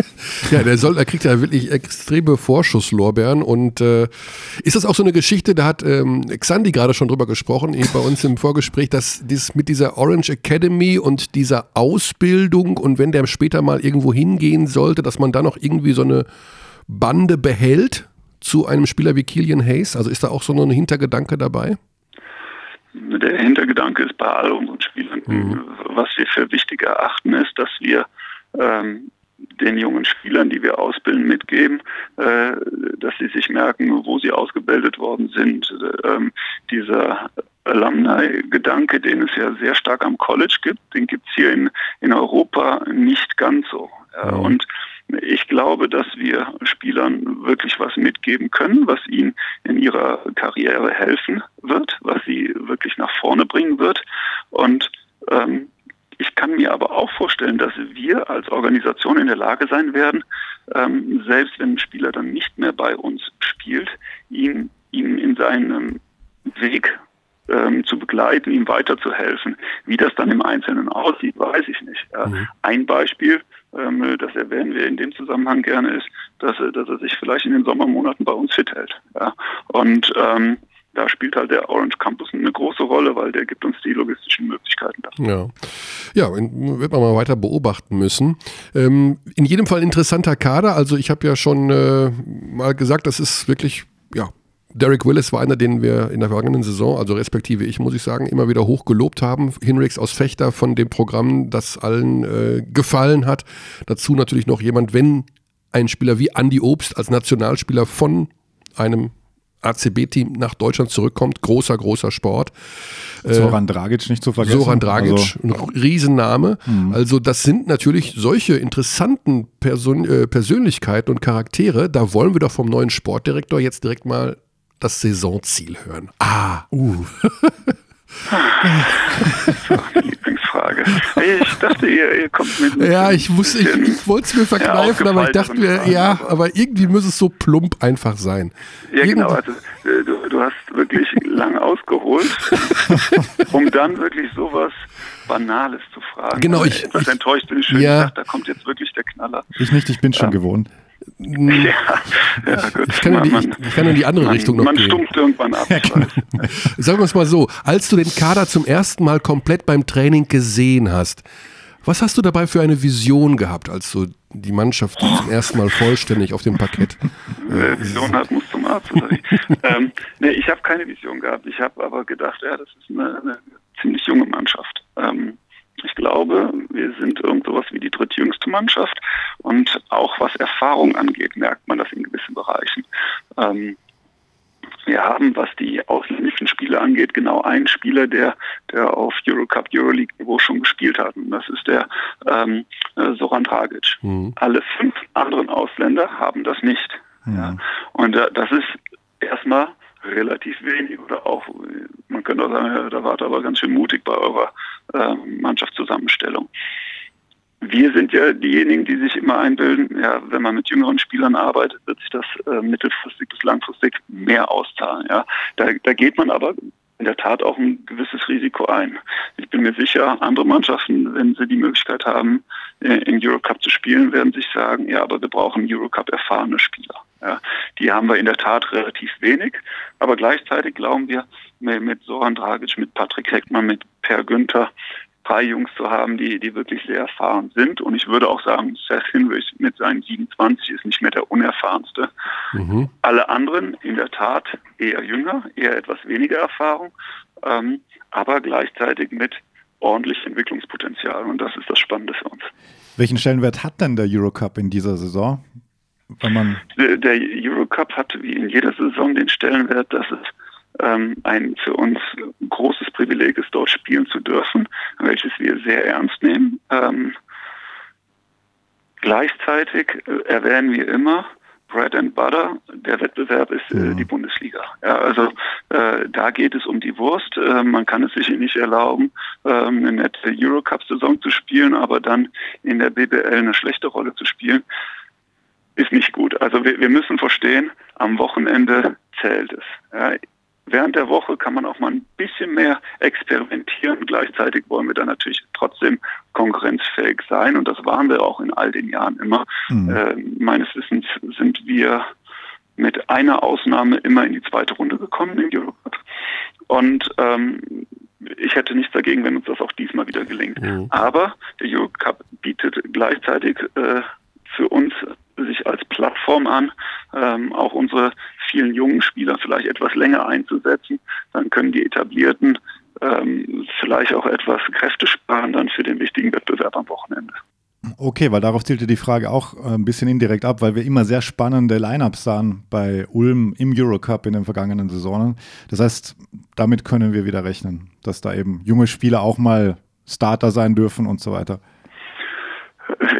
ja, der soll, er kriegt ja wirklich extreme Vorschusslorbeeren. Und äh, ist das auch so eine Geschichte, da hat ähm, Xandi gerade schon drüber gesprochen, eh bei uns im Vorgespräch, dass dieses mit dieser Orange Academy und dieser Ausbildung und wenn der später mal irgendwo hingehen sollte, dass man da noch irgendwie so eine Bande behält? Zu einem Spieler wie Killian Hayes? Also ist da auch so ein Hintergedanke dabei? Der Hintergedanke ist bei all unseren Spielern. Mhm. Was wir für wichtig erachten, ist, dass wir ähm, den jungen Spielern, die wir ausbilden, mitgeben, äh, dass sie sich merken, wo sie ausgebildet worden sind. Ähm, dieser Alumni-Gedanke, den es ja sehr stark am College gibt, den gibt es hier in, in Europa nicht ganz so. Mhm. Und glaube, dass wir Spielern wirklich was mitgeben können, was ihnen in ihrer Karriere helfen wird, was sie wirklich nach vorne bringen wird. Und ähm, ich kann mir aber auch vorstellen, dass wir als Organisation in der Lage sein werden, ähm, selbst wenn ein Spieler dann nicht mehr bei uns spielt, ihn, ihn in seinem Weg ähm, zu begleiten, ihm weiterzuhelfen. Wie das dann im Einzelnen aussieht, weiß ich nicht. Ja. Mhm. Ein Beispiel, das erwähnen wir in dem Zusammenhang gerne, ist, dass, dass er sich vielleicht in den Sommermonaten bei uns fit hält. Ja. Und ähm, da spielt halt der Orange Campus eine große Rolle, weil der gibt uns die logistischen Möglichkeiten dafür. Ja, ja wird man mal weiter beobachten müssen. Ähm, in jedem Fall interessanter Kader. Also ich habe ja schon äh, mal gesagt, das ist wirklich, ja, Derek Willis war einer, den wir in der vergangenen Saison, also respektive ich, muss ich sagen, immer wieder hoch gelobt haben. Hinrichs aus Fechter von dem Programm, das allen äh, gefallen hat. Dazu natürlich noch jemand, wenn ein Spieler wie Andy Obst als Nationalspieler von einem ACB-Team nach Deutschland zurückkommt. Großer, großer Sport. Soran Dragic nicht zu vergessen. Soran Dragic, also, ein Riesenname. Mhm. Also das sind natürlich solche interessanten Person, äh, Persönlichkeiten und Charaktere. Da wollen wir doch vom neuen Sportdirektor jetzt direkt mal das Saisonziel hören. Ah, uh. Lieblingsfrage. Ich dachte, ihr, ihr kommt mit. Ja, ich, muss, ich, ich wollte es mir verkneifen, aber ich dachte mir, ja, aber irgendwie muss es so plump einfach sein. Ja, genau. Also, äh, du, du hast wirklich lang ausgeholt, um dann wirklich sowas Banales zu fragen. Genau, also, ich. Etwas ich, enttäuscht bin ich schön ja, gedacht, da kommt jetzt wirklich der Knaller. Ich nicht, ich bin schon ja. gewohnt. Ja, ja gut. Ich kann, man, ja die, ich, ich kann in die andere man, Richtung noch man gehen. Man stumpft irgendwann ab. Ja, genau. Sagen wir es mal so, als du den Kader zum ersten Mal komplett beim Training gesehen hast, was hast du dabei für eine Vision gehabt, als du die Mannschaft oh. zum ersten Mal vollständig auf dem Parkett? Wer Vision hat, muss zum Arzt. ähm, nee, ich habe keine Vision gehabt. Ich habe aber gedacht, ja, das ist eine, eine ziemlich junge Mannschaft. Ähm, ich glaube, wir sind irgend sowas wie die drittjüngste Mannschaft und auch was Erfahrung angeht, merkt man das in gewissen Bereichen. Ähm, wir haben, was die ausländischen Spiele angeht, genau einen Spieler, der, der auf Eurocup, Euroleague-Niveau schon gespielt hat. Und das ist der ähm, äh, Soran Dragic. Mhm. Alle fünf anderen Ausländer haben das nicht. Ja. Und äh, das ist erstmal relativ wenig oder auch, man könnte auch sagen, da wart aber ganz schön mutig bei eurer äh, Mannschaftszusammenstellung. Wir sind ja diejenigen, die sich immer einbilden, ja, wenn man mit jüngeren Spielern arbeitet, wird sich das äh, mittelfristig bis langfristig mehr auszahlen. Ja. Da, da geht man aber in der Tat auch ein gewisses Risiko ein. Ich bin mir sicher, andere Mannschaften, wenn sie die Möglichkeit haben, äh, im Eurocup zu spielen, werden sich sagen, ja, aber wir brauchen Eurocup erfahrene Spieler. Ja, die haben wir in der Tat relativ wenig, aber gleichzeitig glauben wir mit Soran Dragic, mit Patrick Heckmann, mit Per Günther, drei Jungs zu haben, die, die wirklich sehr erfahren sind. Und ich würde auch sagen, Seth Hinrich mit seinen 27 ist nicht mehr der unerfahrenste. Mhm. Alle anderen in der Tat eher jünger, eher etwas weniger Erfahrung, ähm, aber gleichzeitig mit ordentlich Entwicklungspotenzial. Und das ist das Spannende für uns. Welchen Stellenwert hat denn der Eurocup in dieser Saison? der, der Eurocup hat wie in jeder Saison den Stellenwert, dass es ähm, ein für uns großes Privileg ist, dort spielen zu dürfen, welches wir sehr ernst nehmen. Ähm, gleichzeitig äh, erwähnen wir immer, Bread and Butter, der Wettbewerb ist äh, ja. die Bundesliga. Ja, also äh, da geht es um die Wurst. Äh, man kann es sich nicht erlauben, ähm, eine nette Eurocup-Saison zu spielen, aber dann in der BBL eine schlechte Rolle zu spielen, ist nicht gut. Also wir, wir müssen verstehen, am Wochenende zählt es. Ja, Während der Woche kann man auch mal ein bisschen mehr experimentieren. Gleichzeitig wollen wir dann natürlich trotzdem konkurrenzfähig sein und das waren wir auch in all den Jahren immer. Mhm. Äh, meines Wissens sind wir mit einer Ausnahme immer in die zweite Runde gekommen in Eurocup. Und ähm, ich hätte nichts dagegen, wenn uns das auch diesmal wieder gelingt. Mhm. Aber der Eurocup bietet gleichzeitig äh, für uns sich als Plattform an, ähm, auch unsere vielen jungen Spieler vielleicht etwas länger einzusetzen. Dann können die etablierten ähm, vielleicht auch etwas Kräfte sparen dann für den wichtigen Wettbewerb am Wochenende. Okay, weil darauf zielte die Frage auch äh, ein bisschen indirekt ab, weil wir immer sehr spannende Lineups sahen bei Ulm im Eurocup in den vergangenen Saisonen. Das heißt, damit können wir wieder rechnen, dass da eben junge Spieler auch mal Starter sein dürfen und so weiter.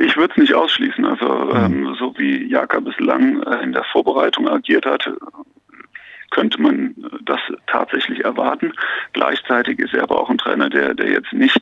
Ich würde es nicht ausschließen. Also ähm, so wie Jaka bislang äh, in der Vorbereitung agiert hat, könnte man das tatsächlich erwarten. Gleichzeitig ist er aber auch ein Trainer, der, der jetzt nicht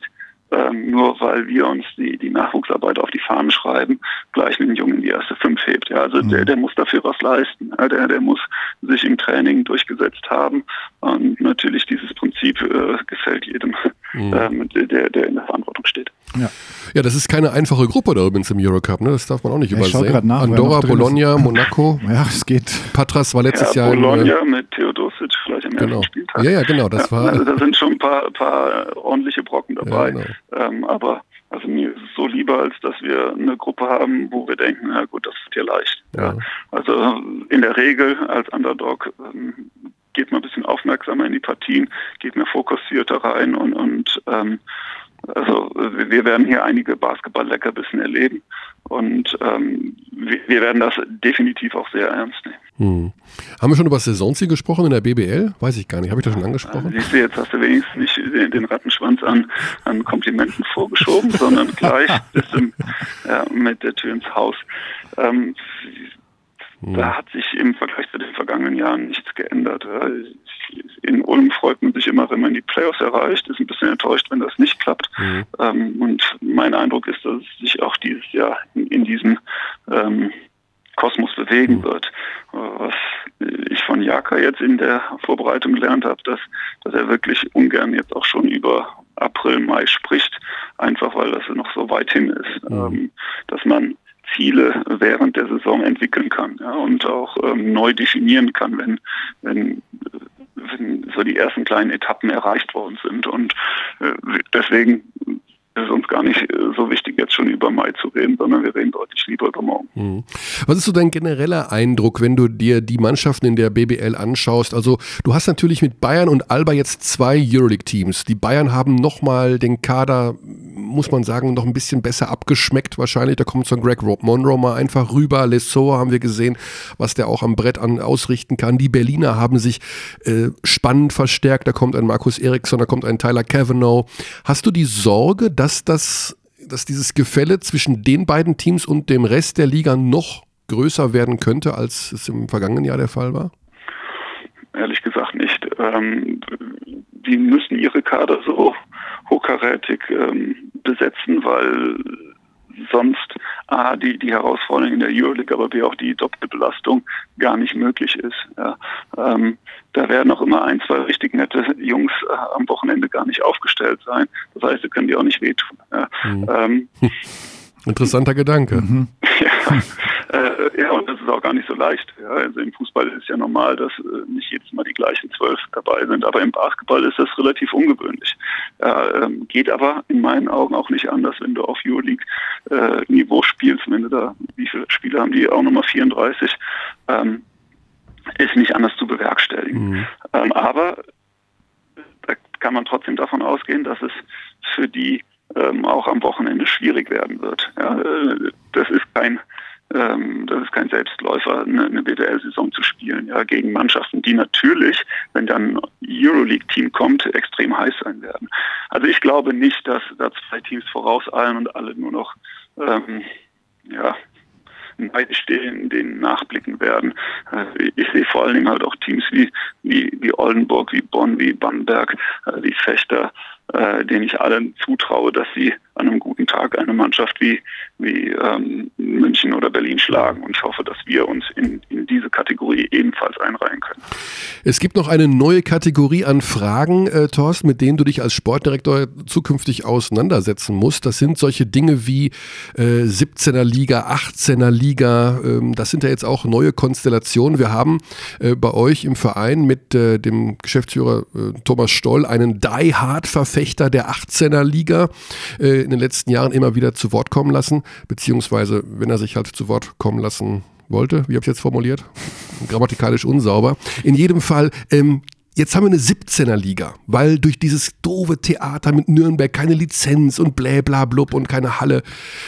ähm, nur weil wir uns die, die Nachwuchsarbeit auf die Fahnen schreiben, gleich einen Jungen in die erste Fünf hebt. Ja, also mhm. der, der muss dafür was leisten. Ja, der, der muss sich im Training durchgesetzt haben. Und natürlich dieses Prinzip äh, gefällt jedem, mhm. ähm, der, der in der Verantwortung steht. Ja. ja, das ist keine einfache Gruppe da übrigens im Eurocup, ne? Das darf man auch nicht ich übersehen. Nach, Andorra, Bologna, Monaco. Ja, es geht. Patras war letztes ja, Jahr. Bologna in, äh, mit Theodosic vielleicht im genau. ersten Spieltag. Ja, ja, genau. Das ja, war. Also da sind schon ein paar, paar ordentliche Brocken dabei. Ja, genau. ähm, aber also mir ist es so lieber, als dass wir eine Gruppe haben, wo wir denken, na gut, das wird hier leicht. Ja. Also in der Regel als Underdog ähm, geht man ein bisschen aufmerksamer in die Partien, geht mehr fokussierter rein und, und ähm, also wir werden hier einige Basketball-Leckerbissen erleben und ähm, wir, werden das definitiv auch sehr ernst nehmen. Hm. Haben wir schon über das Saisonziel gesprochen in der BBL? Weiß ich gar nicht. Habe ich das schon angesprochen? Also, siehst du, jetzt hast du wenigstens nicht den, den Rattenschwanz an, an Komplimenten vorgeschoben, sondern gleich im, ja, mit der Tür ins Haus. Ähm, hm. Da hat sich im Vergleich zu den vergangenen Jahren nichts geändert. In Ulm freut man sich immer, wenn man die Playoffs erreicht, ist ein bisschen enttäuscht, wenn das nicht klappt. Mhm. Ähm, und mein Eindruck ist, dass es sich auch dieses Jahr in, in diesem ähm, Kosmos bewegen mhm. wird. Was ich von Jaka jetzt in der Vorbereitung gelernt habe, dass, dass er wirklich ungern jetzt auch schon über April, Mai spricht, einfach weil das noch so weit hin ist, mhm. ähm, dass man Ziele während der Saison entwickeln kann ja, und auch ähm, neu definieren kann, wenn, wenn, wenn so die ersten kleinen Etappen erreicht worden sind. Und äh, deswegen ist uns gar nicht äh, so wichtig, jetzt schon über Mai zu reden, sondern wir reden deutlich lieber über morgen. Mhm. Was ist so dein genereller Eindruck, wenn du dir die Mannschaften in der BBL anschaust? Also du hast natürlich mit Bayern und Alba jetzt zwei Euroleague-Teams. Die Bayern haben nochmal den Kader, muss man sagen, noch ein bisschen besser abgeschmeckt wahrscheinlich. Da kommt so ein Greg Monroe mal einfach rüber. Lesor haben wir gesehen, was der auch am Brett an ausrichten kann. Die Berliner haben sich äh, spannend verstärkt. Da kommt ein Markus Eriksson, da kommt ein Tyler Cavanaugh. Hast du die Sorge, dass dass das, dass dieses Gefälle zwischen den beiden Teams und dem Rest der Liga noch größer werden könnte, als es im vergangenen Jahr der Fall war? Ehrlich gesagt nicht. Ähm, die müssen ihre Kader so hochkarätig ähm, besetzen, weil sonst A, die, die Herausforderung in der Euroleague, aber B, auch die Doppelbelastung gar nicht möglich ist. Ja. Ähm, da werden auch immer ein, zwei richtig nette Jungs äh, am Wochenende gar nicht aufgestellt sein. Das heißt, sie können die auch nicht wehtun. Ja. Mhm. Ähm, Interessanter Gedanke. Mhm. Ja, äh, ja, und das ist auch gar nicht so leicht. Ja, also im Fußball ist es ja normal, dass äh, nicht jedes Mal die gleichen zwölf dabei sind, aber im Basketball ist das relativ ungewöhnlich. Ja, ähm, geht aber in meinen Augen auch nicht anders, wenn du auf Euroleague-Niveau äh, spielst, wenn du da, wie viele Spiele haben die, auch nochmal 34, ähm, ist nicht anders zu bewerkstelligen. Mhm. Ähm, aber da kann man trotzdem davon ausgehen, dass es für die ähm, auch am Wochenende schwierig werden wird. Ja, äh, das ist kein ähm, das ist kein Selbstläufer, eine, eine BWL-Saison zu spielen, ja, gegen Mannschaften, die natürlich, wenn dann Euroleague-Team kommt, extrem heiß sein werden. Also ich glaube nicht, dass da zwei Teams vorauseilen und alle nur noch ähm, ja, neidisch den, den nachblicken werden. Äh, ich sehe vor allen Dingen halt auch Teams wie, wie, wie Oldenburg, wie Bonn, wie Bamberg, äh, wie Fechter, äh, denen ich allen zutraue, dass sie an einem guten Tag eine Mannschaft wie, wie ähm, München oder Berlin schlagen. Und ich hoffe, dass wir uns in, in diese Kategorie ebenfalls einreihen können. Es gibt noch eine neue Kategorie an Fragen, äh, Thorsten, mit denen du dich als Sportdirektor zukünftig auseinandersetzen musst. Das sind solche Dinge wie äh, 17er Liga, 18er Liga. Ähm, das sind ja jetzt auch neue Konstellationen. Wir haben äh, bei euch im Verein mit äh, dem Geschäftsführer äh, Thomas Stoll einen Die Hard Verfechter der 18er Liga äh, in den letzten Jahren immer wieder zu Wort kommen lassen, beziehungsweise wenn er sich halt zu Wort kommen lassen wollte, wie habe ich jetzt formuliert? Grammatikalisch unsauber. In jedem Fall, ähm, Jetzt haben wir eine 17er Liga, weil durch dieses doofe Theater mit Nürnberg keine Lizenz und blä bla blub und keine Halle,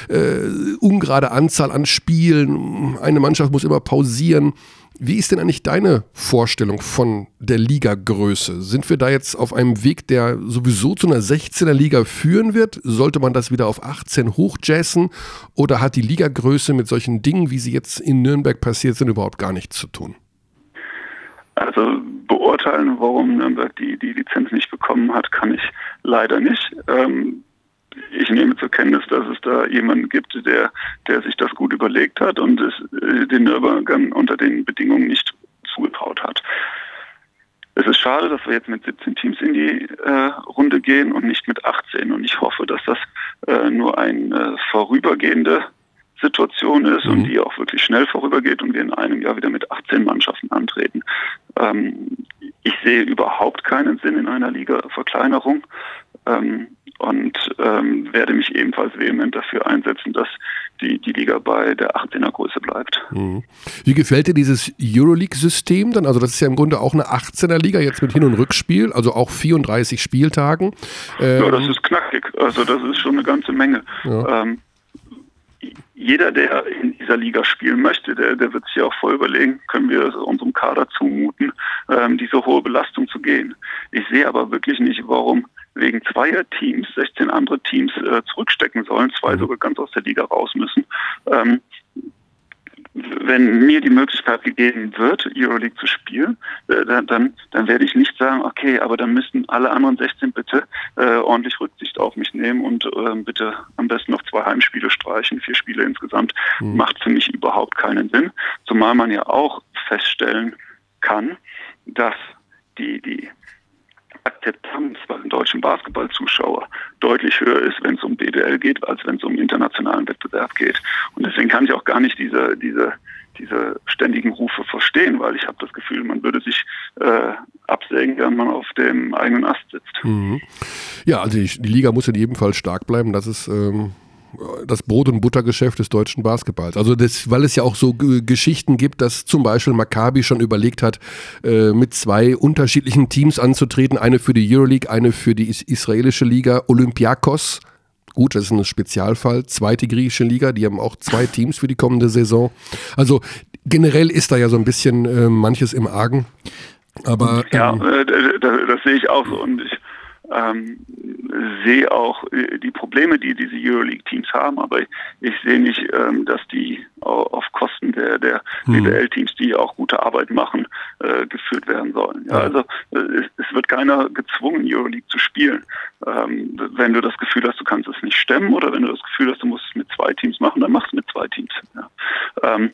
äh, ungerade Anzahl an Spielen, eine Mannschaft muss immer pausieren. Wie ist denn eigentlich deine Vorstellung von der Ligagröße? Sind wir da jetzt auf einem Weg, der sowieso zu einer 16er Liga führen wird? Sollte man das wieder auf 18 hochjassen? Oder hat die Ligagröße mit solchen Dingen, wie sie jetzt in Nürnberg passiert sind, überhaupt gar nichts zu tun? Also beurteilen, warum Nürnberg die, die Lizenz nicht bekommen hat, kann ich leider nicht. Ähm, ich nehme zur Kenntnis, dass es da jemanden gibt, der, der sich das gut überlegt hat und es äh, den Nürnbergern unter den Bedingungen nicht zugetraut hat. Es ist schade, dass wir jetzt mit 17 Teams in die äh, Runde gehen und nicht mit 18. Und ich hoffe, dass das äh, nur eine vorübergehende Situation ist mhm. und die auch wirklich schnell vorübergeht und wir in einem Jahr wieder mit 18 Mannschaften antreten. Ähm, ich sehe überhaupt keinen Sinn in einer Liga-Verkleinerung. Ähm, und ähm, werde mich ebenfalls vehement dafür einsetzen, dass die, die Liga bei der 18er Größe bleibt. Mhm. Wie gefällt dir dieses Euroleague-System dann? Also das ist ja im Grunde auch eine 18er Liga jetzt mit Hin- und Rückspiel, also auch 34 Spieltagen. Ähm ja, das ist knackig. Also das ist schon eine ganze Menge. Ja. Ähm, jeder, der in dieser Liga spielen möchte, der, der wird sich auch voll überlegen, können wir unserem Kader zumuten, ähm, diese hohe Belastung zu gehen. Ich sehe aber wirklich nicht, warum wegen zweier Teams 16 andere Teams äh, zurückstecken sollen, zwei mhm. sogar ganz aus der Liga raus müssen. Ähm, wenn mir die Möglichkeit gegeben wird, Euroleague zu spielen, äh, dann, dann werde ich nicht sagen, okay, aber dann müssten alle anderen 16 bitte äh, ordentlich Rücksicht auf mich nehmen und äh, bitte am besten noch zwei Heimspiele streichen, vier Spiele insgesamt, mhm. macht für mich überhaupt keinen Sinn. Zumal man ja auch feststellen kann, dass die, die Akzeptanz bei den deutschen Basketballzuschauer deutlich höher ist, wenn es um BBL geht, als wenn es um internationalen Wettbewerb geht. Und deswegen kann ich auch gar nicht diese, diese, diese ständigen Rufe verstehen, weil ich habe das Gefühl, man würde sich äh, absägen, wenn man auf dem eigenen Ast sitzt. Mhm. Ja, also die, die, Liga muss in jedem Fall stark bleiben. Das ist ähm, das Brot- und Buttergeschäft des deutschen Basketballs. Also das, weil es ja auch so Geschichten gibt, dass zum Beispiel Maccabi schon überlegt hat, äh, mit zwei unterschiedlichen Teams anzutreten. Eine für die Euroleague, eine für die israelische Liga. Olympiakos, gut, das ist ein Spezialfall. Zweite griechische Liga, die haben auch zwei Teams für die kommende Saison. Also generell ist da ja so ein bisschen äh, manches im Argen. Aber ähm, ja, äh, das, das, sehe ich auch so und ich ähm, sehe auch äh, die Probleme, die diese Euroleague-Teams haben, aber ich, sehe nicht, ähm, dass die auf Kosten der, der hm. BWL-Teams, die auch gute Arbeit machen, äh, geführt werden sollen. Ja, also äh, es, es, wird keiner gezwungen, Euroleague zu spielen. Ähm, wenn du das Gefühl hast, du kannst es nicht stemmen oder wenn du das Gefühl hast, du musst es mit zwei Teams machen, dann mach es mit zwei Teams. Ja. Ähm,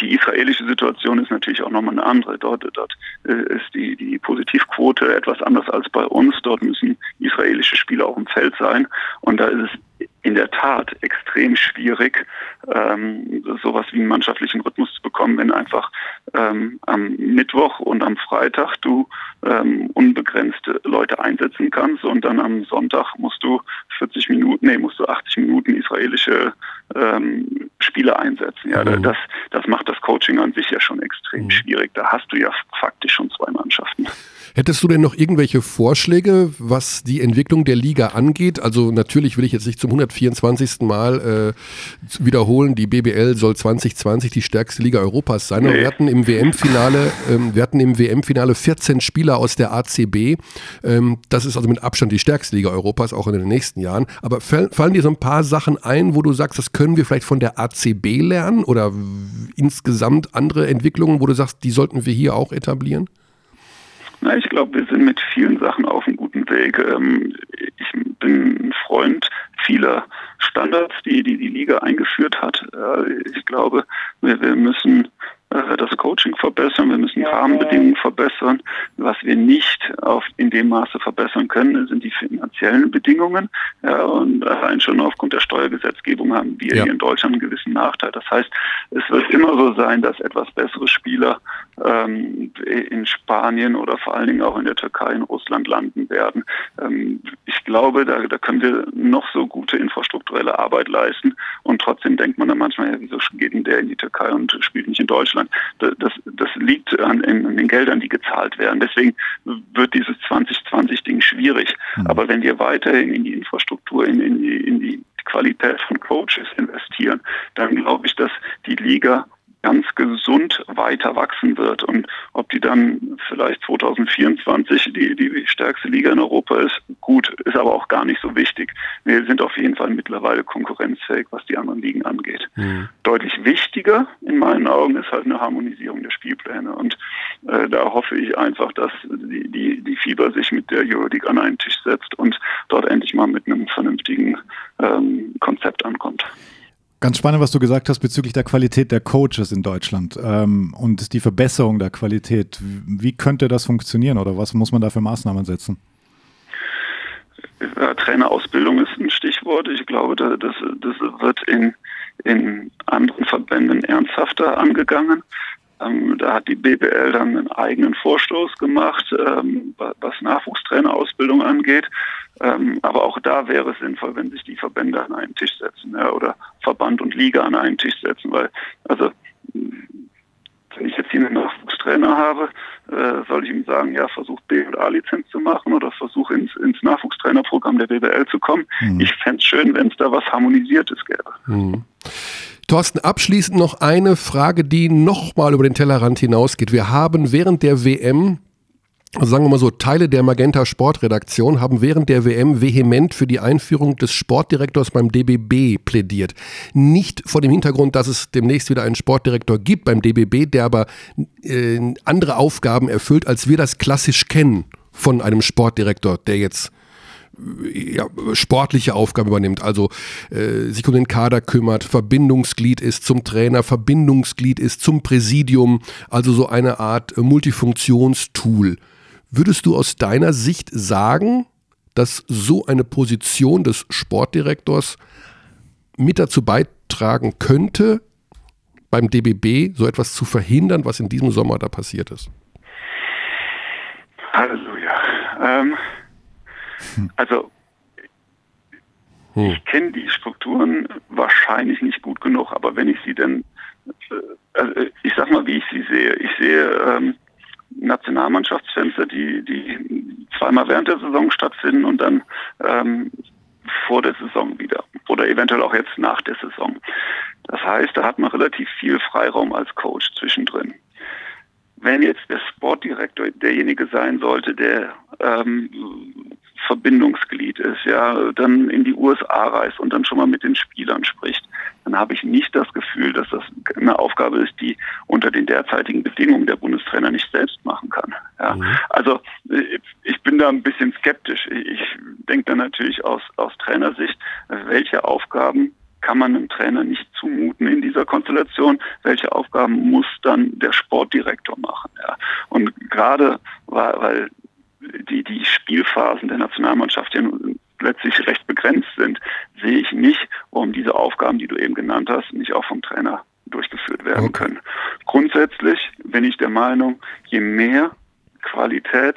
die israelische Situation ist natürlich auch nochmal eine andere. Dort, dort äh, ist die, die Positivquote etwas anders als bei uns. Dort müssen israelische Spieler auf dem Feld sein. Und da ist es in der Tat extrem schwierig, ähm, sowas wie einen mannschaftlichen Rhythmus zu bekommen, wenn einfach ähm, am Mittwoch und am Freitag du ähm, unbegrenzte Leute einsetzen kannst und dann am Sonntag musst du 40 Minuten, nee, musst du 80 Minuten israelische ähm, Spieler einsetzen. Ja, mhm. das, das macht das Coaching an sich ja schon extrem mhm. schwierig. Da hast du ja faktisch schon zwei Mannschaften. Hättest du denn noch irgendwelche Vorschläge, was die Entwicklung der Liga angeht? Also natürlich will ich jetzt nicht zum 124. Mal äh, wiederholen, die BBL soll 2020 die stärkste Liga Europas sein. Nee. Wir hatten im WM-Finale, ähm, wir hatten im WM-Finale 14 Spieler aus der ACB. Ähm, das ist also mit Abstand die stärkste Liga Europas, auch in den nächsten Jahren. Aber fallen dir so ein paar Sachen ein, wo du sagst, das können wir vielleicht von der ACB lernen oder insgesamt andere Entwicklungen, wo du sagst, die sollten wir hier auch etablieren? Na, ich glaube, wir sind mit vielen Sachen auf einem guten Weg. Ähm, ich bin ein Freund vieler Standards, die die, die Liga eingeführt hat. Ich glaube, wir, wir müssen äh, das Coaching verbessern, wir müssen Rahmenbedingungen verbessern. Was wir nicht auf, in dem Maße verbessern können, sind die finanziellen Bedingungen. Ja, und allein schon aufgrund der Steuergesetzgebung haben wir ja. hier in Deutschland einen gewissen Nachteil. Das heißt, es wird immer so sein, dass etwas bessere Spieler ähm, in Spanien oder vor allen Dingen auch in der Türkei, in Russland landen werden. Ähm, ich glaube, da, da können wir noch so gute infrastrukturelle Arbeit leisten und trotzdem denkt man dann manchmal, ja, wieso geht denn der in die Türkei und spielt nicht in Deutschland? Das, das liegt an, an den Geldern, die gezahlt werden. Deswegen wird dieses 2020-Ding schwierig. Mhm. Aber wenn wir weiterhin in die Infrastruktur, in, in, die, in die Qualität von Coaches investieren, dann glaube ich, dass die Liga ganz gesund weiter wachsen wird. Und ob die dann vielleicht 2024 die, die stärkste Liga in Europa ist, gut, ist aber auch gar nicht so wichtig. Wir sind auf jeden Fall mittlerweile konkurrenzfähig, was die anderen Ligen angeht. Mhm. Deutlich wichtiger in meinen Augen ist halt eine Harmonisierung der Spielpläne. Und äh, da hoffe ich einfach, dass die, die, die Fieber sich mit der Euroleague an einen Tisch setzt und dort endlich mal mit einem vernünftigen ähm, Konzept ankommt. Ganz spannend, was du gesagt hast bezüglich der Qualität der Coaches in Deutschland ähm, und die Verbesserung der Qualität. Wie könnte das funktionieren oder was muss man da für Maßnahmen setzen? Ja, Trainerausbildung ist ein Stichwort. Ich glaube, das, das wird in, in anderen Verbänden ernsthafter angegangen. Ähm, da hat die BBL dann einen eigenen Vorstoß gemacht, ähm, was Nachwuchstrainerausbildung angeht. Ähm, aber auch da wäre es sinnvoll, wenn sich die Verbände an einen Tisch setzen ja, oder Verband und Liga an einen Tisch setzen, weil also wenn ich jetzt hier einen Nachwuchstrainer habe, äh, soll ich ihm sagen, ja, versuch B und A-Lizenz zu machen oder versuch ins, ins Nachwuchstrainerprogramm der BBL zu kommen. Mhm. Ich fände es schön, wenn es da was Harmonisiertes gäbe. Mhm. Thorsten, abschließend noch eine Frage, die nochmal über den Tellerrand hinausgeht. Wir haben während der WM also sagen wir mal so, Teile der Magenta Sportredaktion haben während der WM vehement für die Einführung des Sportdirektors beim DBB plädiert. Nicht vor dem Hintergrund, dass es demnächst wieder einen Sportdirektor gibt beim DBB, der aber äh, andere Aufgaben erfüllt, als wir das klassisch kennen von einem Sportdirektor, der jetzt ja, sportliche Aufgaben übernimmt, also äh, sich um den Kader kümmert, Verbindungsglied ist zum Trainer, Verbindungsglied ist zum Präsidium, also so eine Art äh, Multifunktionstool. Würdest du aus deiner Sicht sagen, dass so eine Position des Sportdirektors mit dazu beitragen könnte, beim DBB so etwas zu verhindern, was in diesem Sommer da passiert ist? Halleluja. Ähm, hm. Also hm. ich kenne die Strukturen wahrscheinlich nicht gut genug, aber wenn ich sie denn, äh, also ich sag mal, wie ich sie sehe. Ich sehe ähm, Nationalmannschaftsfenster, die, die zweimal während der Saison stattfinden und dann ähm, vor der Saison wieder oder eventuell auch jetzt nach der Saison. Das heißt, da hat man relativ viel Freiraum als Coach zwischendrin. Wenn jetzt der Sportdirektor derjenige sein sollte, der ähm, Verbindungsglied ist, ja, dann in die USA reist und dann schon mal mit den Spielern spricht, dann habe ich nicht das Gefühl, dass das eine Aufgabe ist, die unter den derzeitigen Bedingungen der Bundestrainer nicht selbst machen kann. Ja. Mhm. Also ich bin da ein bisschen skeptisch. Ich denke da natürlich aus, aus Trainersicht, welche Aufgaben kann man einem Trainer nicht zumuten in dieser Konstellation. Welche Aufgaben muss dann der Sportdirektor machen? Ja. Und gerade weil, weil die, die Spielphasen der Nationalmannschaft ja letztlich recht begrenzt sind, sehe ich nicht, warum diese Aufgaben, die du eben genannt hast, nicht auch vom Trainer durchgeführt werden okay. können. Grundsätzlich bin ich der Meinung, je mehr Qualität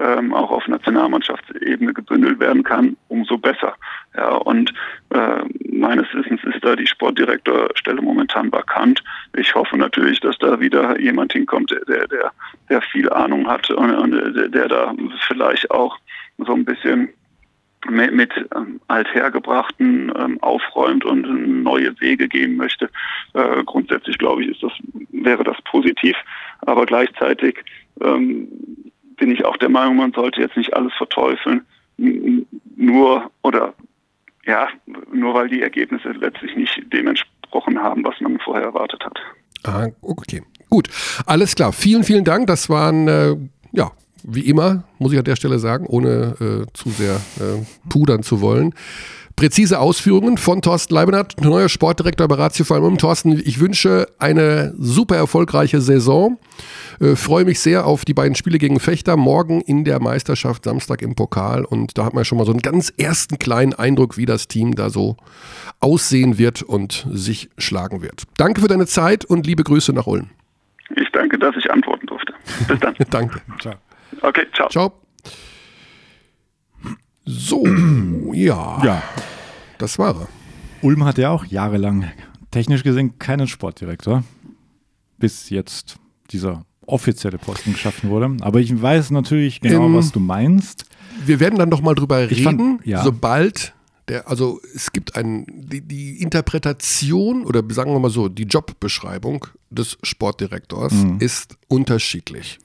ähm, auch auf Nationalmannschaftsebene gebündelt werden kann, umso besser. Ja, und äh, meines Wissens ist da die Sportdirektorstelle momentan vakant. Ich hoffe natürlich, dass da wieder jemand hinkommt, der, der, der viel Ahnung hat und, und der, der da vielleicht auch so ein bisschen mit, mit ähm, althergebrachten ähm, aufräumt und neue Wege gehen möchte. Äh, grundsätzlich glaube ich, ist das wäre das positiv, aber gleichzeitig ähm, bin ich auch der Meinung, man sollte jetzt nicht alles verteufeln, nur oder ja, nur weil die Ergebnisse letztlich nicht dem entsprochen haben, was man vorher erwartet hat. Ah, okay. Gut, alles klar. Vielen, vielen Dank. Das waren äh, ja wie immer, muss ich an der Stelle sagen, ohne äh, zu sehr äh, pudern zu wollen. Präzise Ausführungen von Thorsten Leibenhardt, neuer Sportdirektor bei Ratio Falmum. Thorsten, ich wünsche eine super erfolgreiche Saison. Äh, freue mich sehr auf die beiden Spiele gegen Fechter. Morgen in der Meisterschaft, Samstag im Pokal. Und da hat man schon mal so einen ganz ersten kleinen Eindruck, wie das Team da so aussehen wird und sich schlagen wird. Danke für deine Zeit und liebe Grüße nach Ulm. Ich danke, dass ich antworten durfte. Bis dann. danke. Ciao. Okay, ciao. Ciao. So, ja. Ja. Das war er. Ulm hat ja auch jahrelang technisch gesehen keinen Sportdirektor. Bis jetzt dieser offizielle Posten geschaffen wurde. Aber ich weiß natürlich genau, ähm, was du meinst. Wir werden dann doch mal drüber ich reden, fand, ja. sobald Der, also es gibt ein, die, die Interpretation oder sagen wir mal so, die Jobbeschreibung des Sportdirektors Mhm. ist unterschiedlich.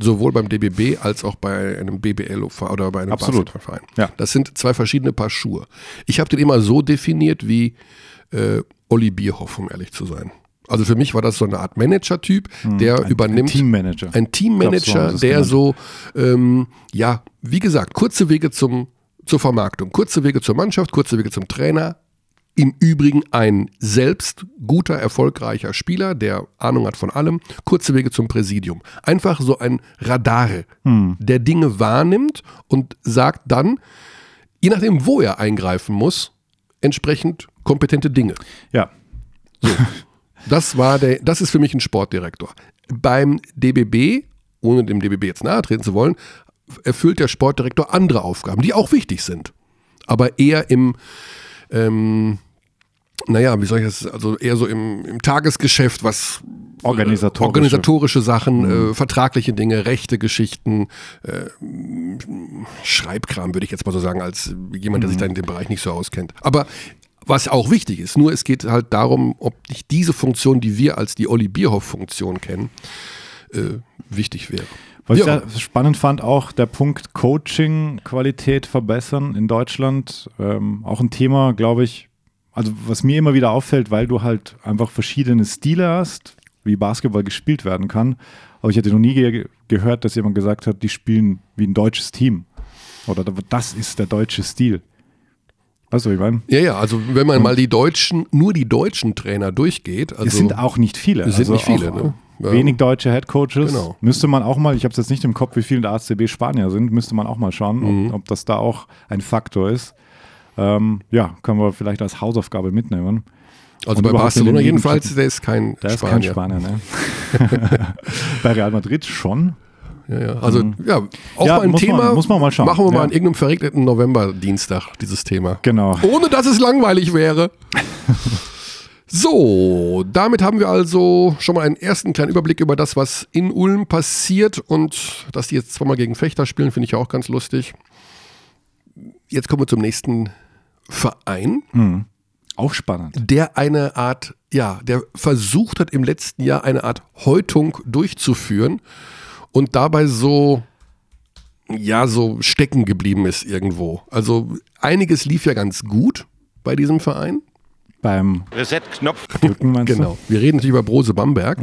Sowohl beim DBB als auch bei einem BBL oder bei einem Absolut. Basketballverein. Ja. Das sind zwei verschiedene Paar Schuhe. Ich habe den immer so definiert wie äh, Olli Bierhoff, um ehrlich zu sein. Also für mich war das so eine Art Manager-Typ, der Hm, Ein- übernimmt. Ein Teammanager. Ein Teammanager, so der so, ähm, ja, wie gesagt, kurze Wege zum, zur Vermarktung, kurze Wege zur Mannschaft, kurze Wege zum Trainer. Im Übrigen ein selbst guter, erfolgreicher Spieler, der Ahnung hat von allem. Kurze Wege zum Präsidium. Einfach so ein Radar, Hm. der Dinge wahrnimmt und sagt dann, je nachdem, wo er eingreifen muss, entsprechend kompetente Dinge. Ja, Das war der, das ist für mich ein Sportdirektor. Beim DBB, ohne dem DBB jetzt nahe treten zu wollen, erfüllt der Sportdirektor andere Aufgaben, die auch wichtig sind. Aber eher im, ähm, naja, wie soll ich das, also eher so im, im Tagesgeschäft, was organisatorische. organisatorische Sachen, äh, vertragliche Dinge, rechte Geschichten, äh, Schreibkram, würde ich jetzt mal so sagen, als jemand, der sich da in dem Bereich nicht so auskennt. Aber was auch wichtig ist, nur es geht halt darum, ob nicht diese Funktion, die wir als die Olli Bierhoff-Funktion kennen, äh, wichtig wäre. Was Ja. ich spannend fand, auch der Punkt Coaching, Qualität verbessern in Deutschland. Ähm, auch ein Thema, glaube ich, also was mir immer wieder auffällt, weil du halt einfach verschiedene Stile hast, wie Basketball gespielt werden kann. Aber ich hätte noch nie ge gehört, dass jemand gesagt hat, die spielen wie ein deutsches Team. Oder das ist der deutsche Stil. Weißt du, wie ich meine? Ja, ja, also wenn man mal die deutschen, nur die deutschen Trainer durchgeht, also es sind auch nicht viele. Es sind nicht viele, auch, ne? Wenig deutsche Headcoaches. Genau. Müsste man auch mal, ich habe es jetzt nicht im Kopf, wie viele der ACB Spanier sind, müsste man auch mal schauen, Mhm. ob, ob das da auch ein Faktor ist. Ähm, ja, können wir vielleicht als Hausaufgabe mitnehmen. also und bei Barcelona jedenfalls, der ist kein Der ist Spanier. kein Spanier, ne? bei Real Madrid schon. Ja, ja. Also ja, auch Ja, mal ein muss man- Thema. muss man mal schauen. Machen wir mal an irgendeinem verregneten November-Dienstag dieses Thema. Genau. Ohne dass es langweilig wäre. So, damit haben wir also schon mal einen ersten kleinen Überblick über das, was in Ulm passiert und dass die jetzt zweimal gegen Fechter spielen, finde ich ja auch ganz lustig. Jetzt kommen wir zum nächsten Verein, Auch spannend. der eine Art, ja, der versucht hat im letzten Jahr eine Art Häutung durchzuführen und dabei so, ja, so stecken geblieben ist irgendwo. Also einiges lief ja ganz gut bei diesem Verein. Beim Reset-Knopf. Drücken? Genau. Wir reden natürlich über Brose Bamberg.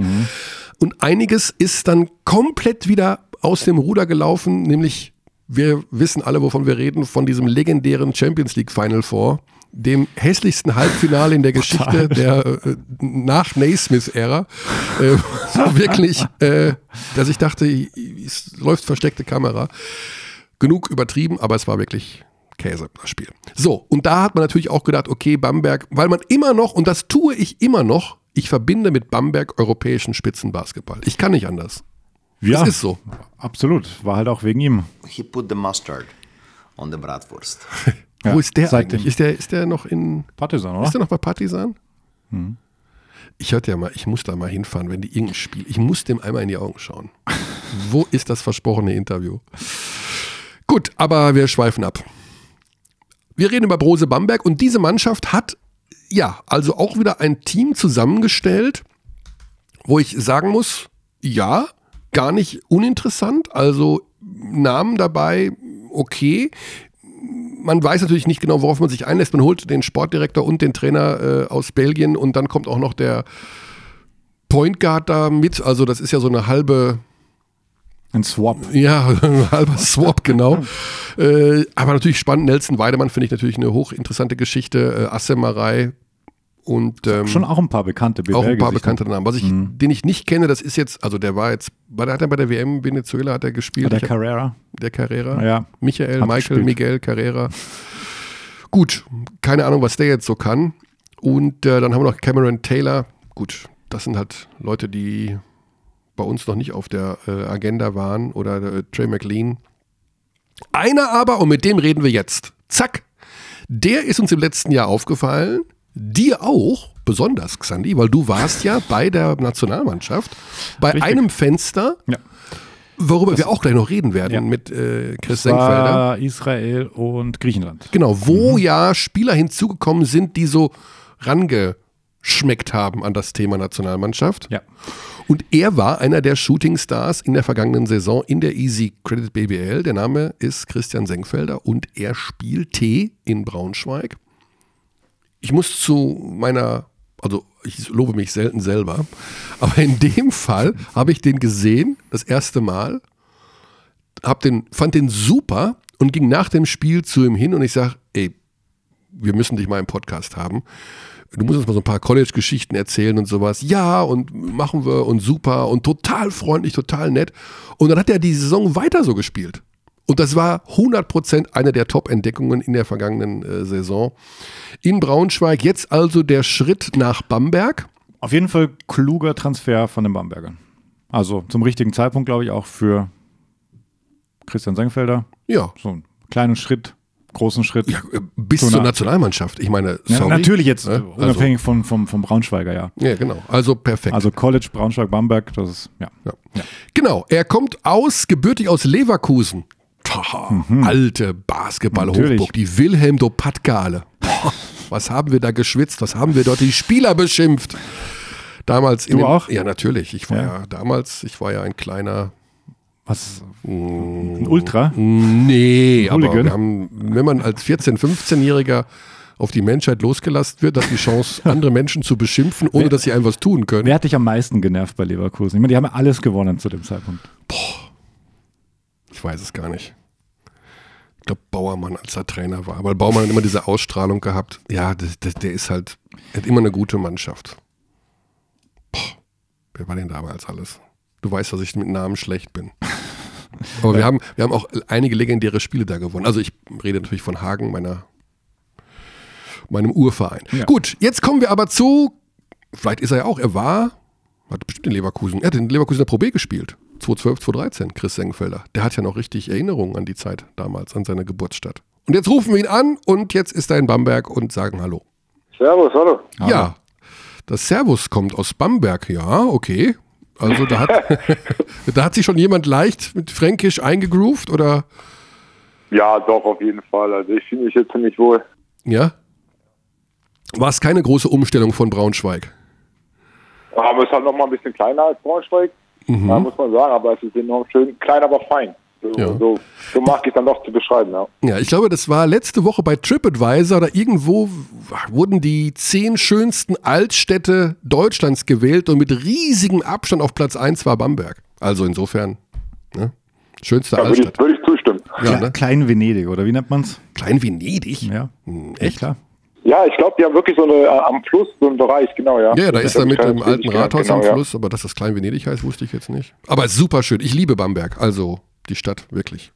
Und einiges ist dann komplett wieder aus dem Ruder gelaufen, nämlich wir wissen alle, wovon wir reden, von diesem legendären Champions League Final Four, dem hässlichsten Halbfinale in der Geschichte der äh, nach Naismith-Ära. Äh, so wirklich, äh, dass ich dachte, es läuft versteckte Kamera. Genug übertrieben, aber es war wirklich Käse, das Spiel. So, und da hat man natürlich auch gedacht, okay, Bamberg, weil man immer noch, und das tue ich immer noch, ich verbinde mit Bamberg europäischen Spitzenbasketball. Ich kann nicht anders. Ja, Das ist so. absolut. War halt auch wegen ihm. He put the mustard on the bratwurst. Ja, Wo ist der eigentlich? Ist der, ist der noch in, Partisan, oder? ist der noch bei Partisan? Hm. Ich hörte ja mal, ich muss da mal hinfahren, wenn die irgendein Spiel, ich muss dem einmal in die Augen schauen. Wo ist das versprochene Interview? Gut, aber wir schweifen ab. Wir reden über Brose Bamberg und diese Mannschaft hat ja also auch wieder ein Team zusammengestellt, wo ich sagen muss, ja, gar nicht uninteressant, also Namen dabei, okay. Man weiß natürlich nicht genau, worauf man sich einlässt. Man holt den Sportdirektor und den Trainer äh, aus Belgien und dann kommt auch noch der Point Guard da mit. Also das ist ja so eine halbe, Ein Swap. ja, ein halber Swap, genau. äh, aber natürlich spannend. Nelson Weidemann finde ich natürlich eine hochinteressante Geschichte. Äh, Assemarei und ähm, Schon auch ein paar bekannte auch ein paar bekannte Namen. Was ich, den ich nicht kenne, das ist jetzt, also der war jetzt, war der, hat er bei der WM Venezuela hat er gespielt? Der hab- Carrera. der Carrera. Ja. Michael, Hat Michael, gespielt. Miguel Carrera. Gut, keine Ahnung, was der jetzt so kann. Und äh, dann haben wir noch Cameron Taylor. Gut, das sind halt Leute, die bei uns noch nicht auf der äh, Agenda waren. Oder äh, Trey McLean. Einer aber, und mit dem reden wir jetzt. Zack. Der ist uns im letzten Jahr aufgefallen. Dir auch, besonders, Xandi, weil du warst ja bei der Nationalmannschaft bei Richtig. einem Fenster, Ja. worüber wir auch gleich noch reden werden Ja. mit äh, Chris Das Senkfelder. Israel und Griechenland. Genau, wo ja Spieler hinzugekommen sind, die so rangeschmeckt haben an das Thema Nationalmannschaft. Ja. Und er war einer der Shootingstars in der vergangenen Saison in der Easy Credit BBL. Der Name ist Christian Senkfelder und er spielte in Braunschweig. Ich muss zu meiner, also ich lobe mich selten selber, aber in dem Fall habe ich den gesehen, das erste Mal, hab den, fand den super und ging nach dem Spiel zu ihm hin und ich sage, ey, wir müssen dich mal im Podcast haben. Du musst uns mal so ein paar College-Geschichten erzählen und sowas. Ja, und machen wir und super und total freundlich, total nett. Und dann hat er die Saison weiter so gespielt. Und das war 100% eine der Top-Entdeckungen in der vergangenen äh, Saison. In Braunschweig jetzt also der Schritt nach Bamberg. Auf jeden Fall kluger Transfer von den Bambergern. Also zum richtigen Zeitpunkt, glaube ich, auch für Christian Senkfelder. Ja, So einen kleinen Schritt, großen Schritt. ja äh, bis zur Nationalmannschaft. Ich meine, Ja, sorry. natürlich jetzt, Ne? äh, unabhängig von, vom, vom Braunschweiger, ja. Also, ja, genau. Also perfekt. Also College, Braunschweig, Bamberg, das ist, ja. Ja. Genau, er kommt aus, gebürtig aus Leverkusen. Taha, Alte Basketball-Hochburg, Mhm. Die Wilhelm Dopatkale. Boah, Was haben wir da geschwitzt, was haben wir dort die Spieler beschimpft? Damals in Du den, auch? Ja, natürlich. Ich war ja. Ja. damals, ich war ja ein kleiner. Was? Ein Ultra? Nee, aber Hooligan? wir haben, wenn man als 14-, 15-Jähriger auf die Menschheit losgelassen wird, hat die Chance, andere Menschen zu beschimpfen, ohne dass sie einem was tun können. Wer hat dich am meisten genervt bei Leverkusen? Ich meine, die haben ja alles gewonnen zu dem Zeitpunkt. Ich weiß es gar nicht. Ich glaube, Bauermann, als er Trainer war. Aber Bauermann hat immer diese Ausstrahlung gehabt. Ja, das, das, der ist halt, er hat immer eine gute Mannschaft. Boah, wer war denn damals alles? Du weißt, dass ich mit Namen schlecht bin. Aber wir haben, wir haben auch einige legendäre Spiele da gewonnen. Also ich rede natürlich von Hagen, meiner, meinem Urverein. Ja. Gut, jetzt kommen wir aber zu, vielleicht ist er ja auch, er war, hat bestimmt in Leverkusen, er hat in Leverkusener Pro B gespielt. 2012, 2013, Chris Senkfelder. Der hat ja noch richtig Erinnerungen an die Zeit damals, an seine Geburtsstadt. Und jetzt rufen wir ihn an und jetzt ist er in Bamberg und sagen Hallo. Servus, hallo. Ja, das Servus kommt aus Bamberg, ja, okay. Also da hat, da hat sich schon jemand leicht mit Fränkisch eingegroovt oder Ja, doch, auf jeden Fall. Also ich fühle mich jetzt ziemlich wohl. ja? War es keine große Umstellung von Braunschweig? Aber es ist halt noch mal ein bisschen kleiner als Braunschweig, ja, muss man sagen. Aber es ist enorm schön. Klein, aber fein. So, Ja. so, so mag ich es dann doch zu beschreiben, ja. Ja, ich glaube, das war letzte Woche bei TripAdvisor oder irgendwo wurden die zehn schönsten Altstädte Deutschlands gewählt und mit riesigem Abstand auf Platz 1 war Bamberg. Also insofern, ne? Schönste Da würde ich, Altstadt. würde ich zustimmen. Ja, ne? Klein Venedig, oder wie nennt man's? Klein Venedig. Ja. Hm, Echt klar. Ja, ich glaube, die haben wirklich so eine äh, am Fluss so einen Bereich, genau, ja. Ja, da ist er mit dem alten Tätigkeit, Rathaus genau, am ja. Fluss, aber dass das Klein Venedig heißt, wusste ich jetzt nicht. Aber es ist super schön. Ich liebe Bamberg, also die Stadt wirklich.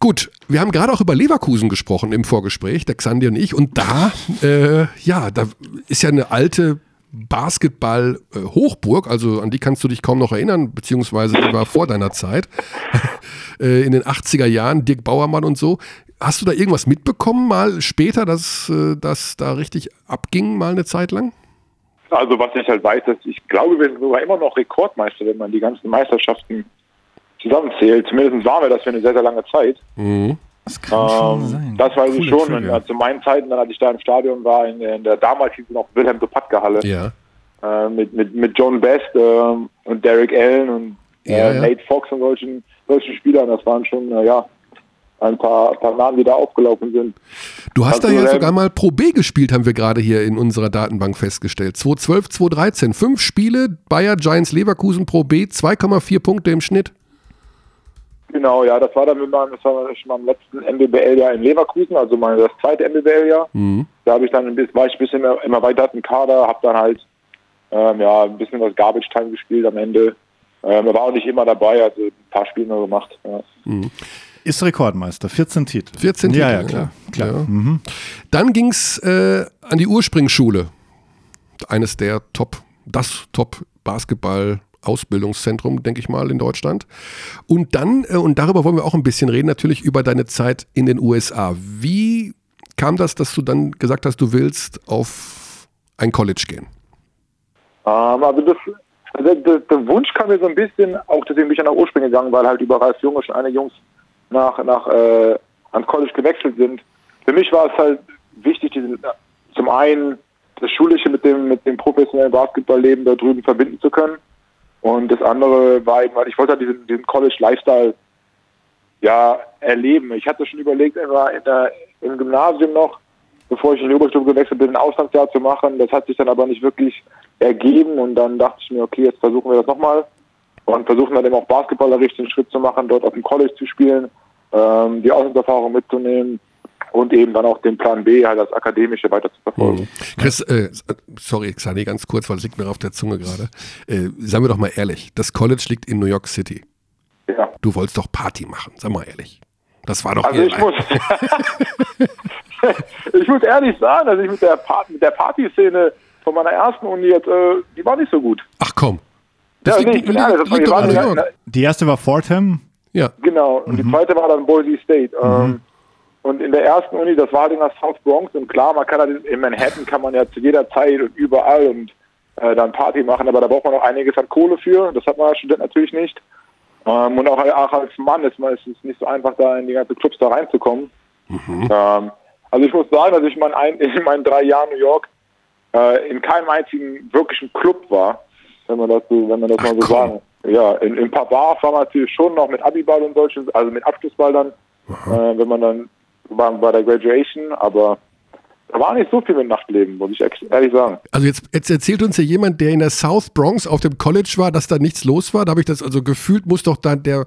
Gut, wir haben gerade auch über Leverkusen gesprochen im Vorgespräch, der Xandi und ich. Und da, äh, ja, da ist ja eine alte Basketball-Hochburg, also an die kannst du dich kaum noch erinnern, beziehungsweise die war vor deiner Zeit, äh, in den 80er Jahren, Dirk Bauermann und so. Hast du da irgendwas mitbekommen, mal später, dass äh, das da richtig abging, mal eine Zeit lang? Also was ich halt weiß, dass ich glaube, wir sind sogar immer noch Rekordmeister, wenn man die ganzen Meisterschaften zusammenzählt. Zumindest waren wir das für eine sehr, sehr lange Zeit. Das kann Ähm, das weiß ich Coole schon. Und, Trivia. äh, zu meinen Zeiten, dann, als ich da im Stadion war, in, in der damals hieß es noch Wilhelm Dopatka-Halle, Ja. äh, mit, mit, mit John Best ähm, und Derek Allen und äh, Ja, ja. Nate Fox und solchen, solchen Spielern. Das waren schon, äh, ja, ein paar, paar Namen, die da aufgelaufen sind. Du hast Also, da ja sogar mal Pro B gespielt, haben wir gerade hier in unserer Datenbank festgestellt. 2012, 2013. Fünf Spiele, Bayer Giants Leverkusen Pro B, 2,4 Punkte im Schnitt. Genau, ja, das war dann mit meinem, das war schon meinem letzten NBBL-Jahr in Leverkusen, also mein, das zweite NBBL-Jahr. Mhm. Da habe ich dann ein bisschen, war ich ein bisschen im, im erweiterten Kader, habe dann halt ähm, ja, ein bisschen was Garbage Time gespielt am Ende. Ähm, war auch nicht immer dabei, also ein paar Spiele nur gemacht. Ja. Ist Rekordmeister, 14 Titel. 14 Ja, Titel, ja, klar. klar. Ja. Mhm. Dann ging es äh, an die Ursprungsschule. Eines der Top, das Top-Basketball-Ausbildungszentrum, denke ich mal, in Deutschland. Und dann, äh, und darüber wollen wir auch ein bisschen reden, natürlich über deine Zeit in den USA. Wie kam das, dass du dann gesagt hast, du willst auf ein College gehen? Ähm, also das Also der, der, Wunsch kam mir so ein bisschen, auch deswegen bin ich nach Ursprung gegangen, weil halt überall Ralf Junge schon eine Jungs nach, nach äh, ans College gewechselt sind. Für mich war es halt wichtig, diesen, zum einen das Schulische mit dem, mit dem professionellen Basketballleben da drüben verbinden zu können. Und das andere war eben, weil ich wollte halt diesen, diesen College-Lifestyle ja, erleben. Ich hatte schon überlegt, in der, im Gymnasium noch, bevor ich in die Oberstufe gewechselt bin, ein Auslandsjahr zu machen. Das hat sich dann aber nicht wirklich ergeben und dann dachte ich mir, okay, jetzt versuchen wir das nochmal und versuchen dann eben auch basketballerisch den Schritt zu machen, dort auf dem College zu spielen, ähm, die Auslandserfahrung mitzunehmen und eben dann auch den Plan B halt als akademische weiter zu verfolgen. Mhm. Chris, äh, sorry, Xani, ganz kurz, weil es liegt mir auf der Zunge gerade. Äh, sagen wir doch mal ehrlich, das College liegt in New York City. Ja. Du wolltest doch Party machen, sag mal ehrlich. Das war doch also ich muss, ich muss ehrlich sagen, also ich mit der, Party, mit der Partyszene von meiner ersten Uni jetzt, äh, die war nicht so gut. Ach komm. Das ja, liegt, nee, ich liegt, liegt, liegt ja, die erste war Fordham. Ja. Genau. Und mhm. die zweite war dann Boise State. Mhm. Ähm, und in der ersten Uni, das war in der South Bronx. Und klar, man kann halt in Manhattan kann man ja zu jeder Zeit und überall und äh, dann Party machen, aber da braucht man auch einiges an Kohle für. Das hat man als Student natürlich nicht. Ähm, und auch, auch, als Mann ist, man, ist es nicht so einfach, da in die ganzen Clubs da reinzukommen. Mhm. Ähm, also ich muss sagen, dass ich mein, in meinen drei Jahren New York äh, in keinem einzigen wirklichen Club war, wenn man das, so, wenn man das Ach, mal so komm. sagen. Ja, in, in, ein paar Bars war man natürlich schon noch mit Abiball und solchen, also mit Abschlussball dann, äh, wenn man dann war bei der Graduation, aber da war nicht so viel mit Nachtleben, muss ich ehrlich sagen. Also jetzt, jetzt erzählt uns ja jemand, der in der South Bronx auf dem College war, dass da nichts los war. Da habe ich das also gefühlt, muss doch dann der.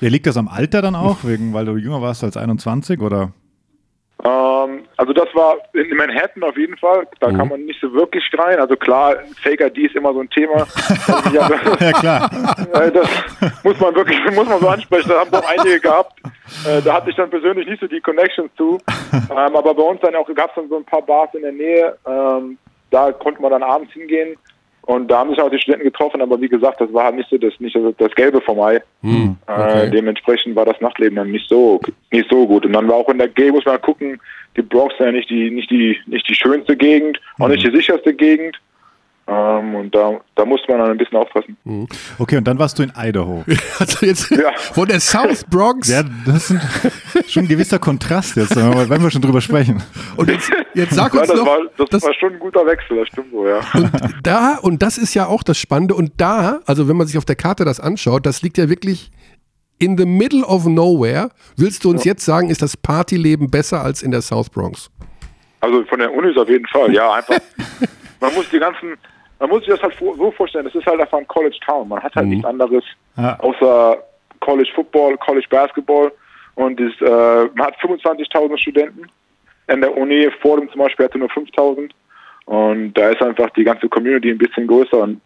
Ja, liegt das am Alter dann auch, wegen, weil du jünger warst als 21 oder? Ähm, also das war in Manhattan auf jeden Fall. Da mhm. kann man nicht so wirklich schreien. Also klar, Faker D ist immer so ein Thema. ja klar. Äh, das muss man wirklich, muss man so ansprechen. Da haben doch einige gehabt. Äh, da hatte ich dann persönlich nicht so die Connections zu. Ähm, aber bei uns dann auch gab es dann so ein paar Bars in der Nähe. Ähm, da konnte man dann abends hingehen. Und da haben sich auch die Studenten getroffen, aber wie gesagt, das war halt nicht so das, nicht so das Gelbe vom Ei. Hm, äh, okay. äh, dementsprechend war das Nachtleben dann nicht so, nicht so gut. Und dann war auch in der G, muss man gucken, die Bronx ist ja nicht die, nicht die, nicht die schönste Gegend, auch nicht hm. die sicherste Gegend. Ähm, und da, da musste man dann ein bisschen aufpassen. Mhm. Okay, und dann warst du in Idaho. also jetzt ja. von der South Bronx. Ja, das ist schon ein gewisser Kontrast jetzt, wenn wir schon drüber sprechen. Und jetzt, jetzt sag uns ja, das noch. War, das, das, war schon ein guter Wechsel, das stimmt so, ja. Und da, und das ist ja auch das Spannende, und da, also wenn man sich auf der Karte das anschaut, das liegt ja wirklich in the middle of nowhere. Willst du uns ja. jetzt sagen, ist das Partyleben besser als in der South Bronx? Also von der Uni ist auf jeden Fall, ja, einfach. man muss die ganzen man muss sich das halt so vorstellen, das ist halt einfach ein College Town. Man hat halt mhm. nichts anderes ja. außer College Football, College Basketball und ist, äh, man hat 25.000 Studenten. In der Uni vor dem zum Beispiel hatte nur 5.000 und da ist einfach die ganze Community ein bisschen größer und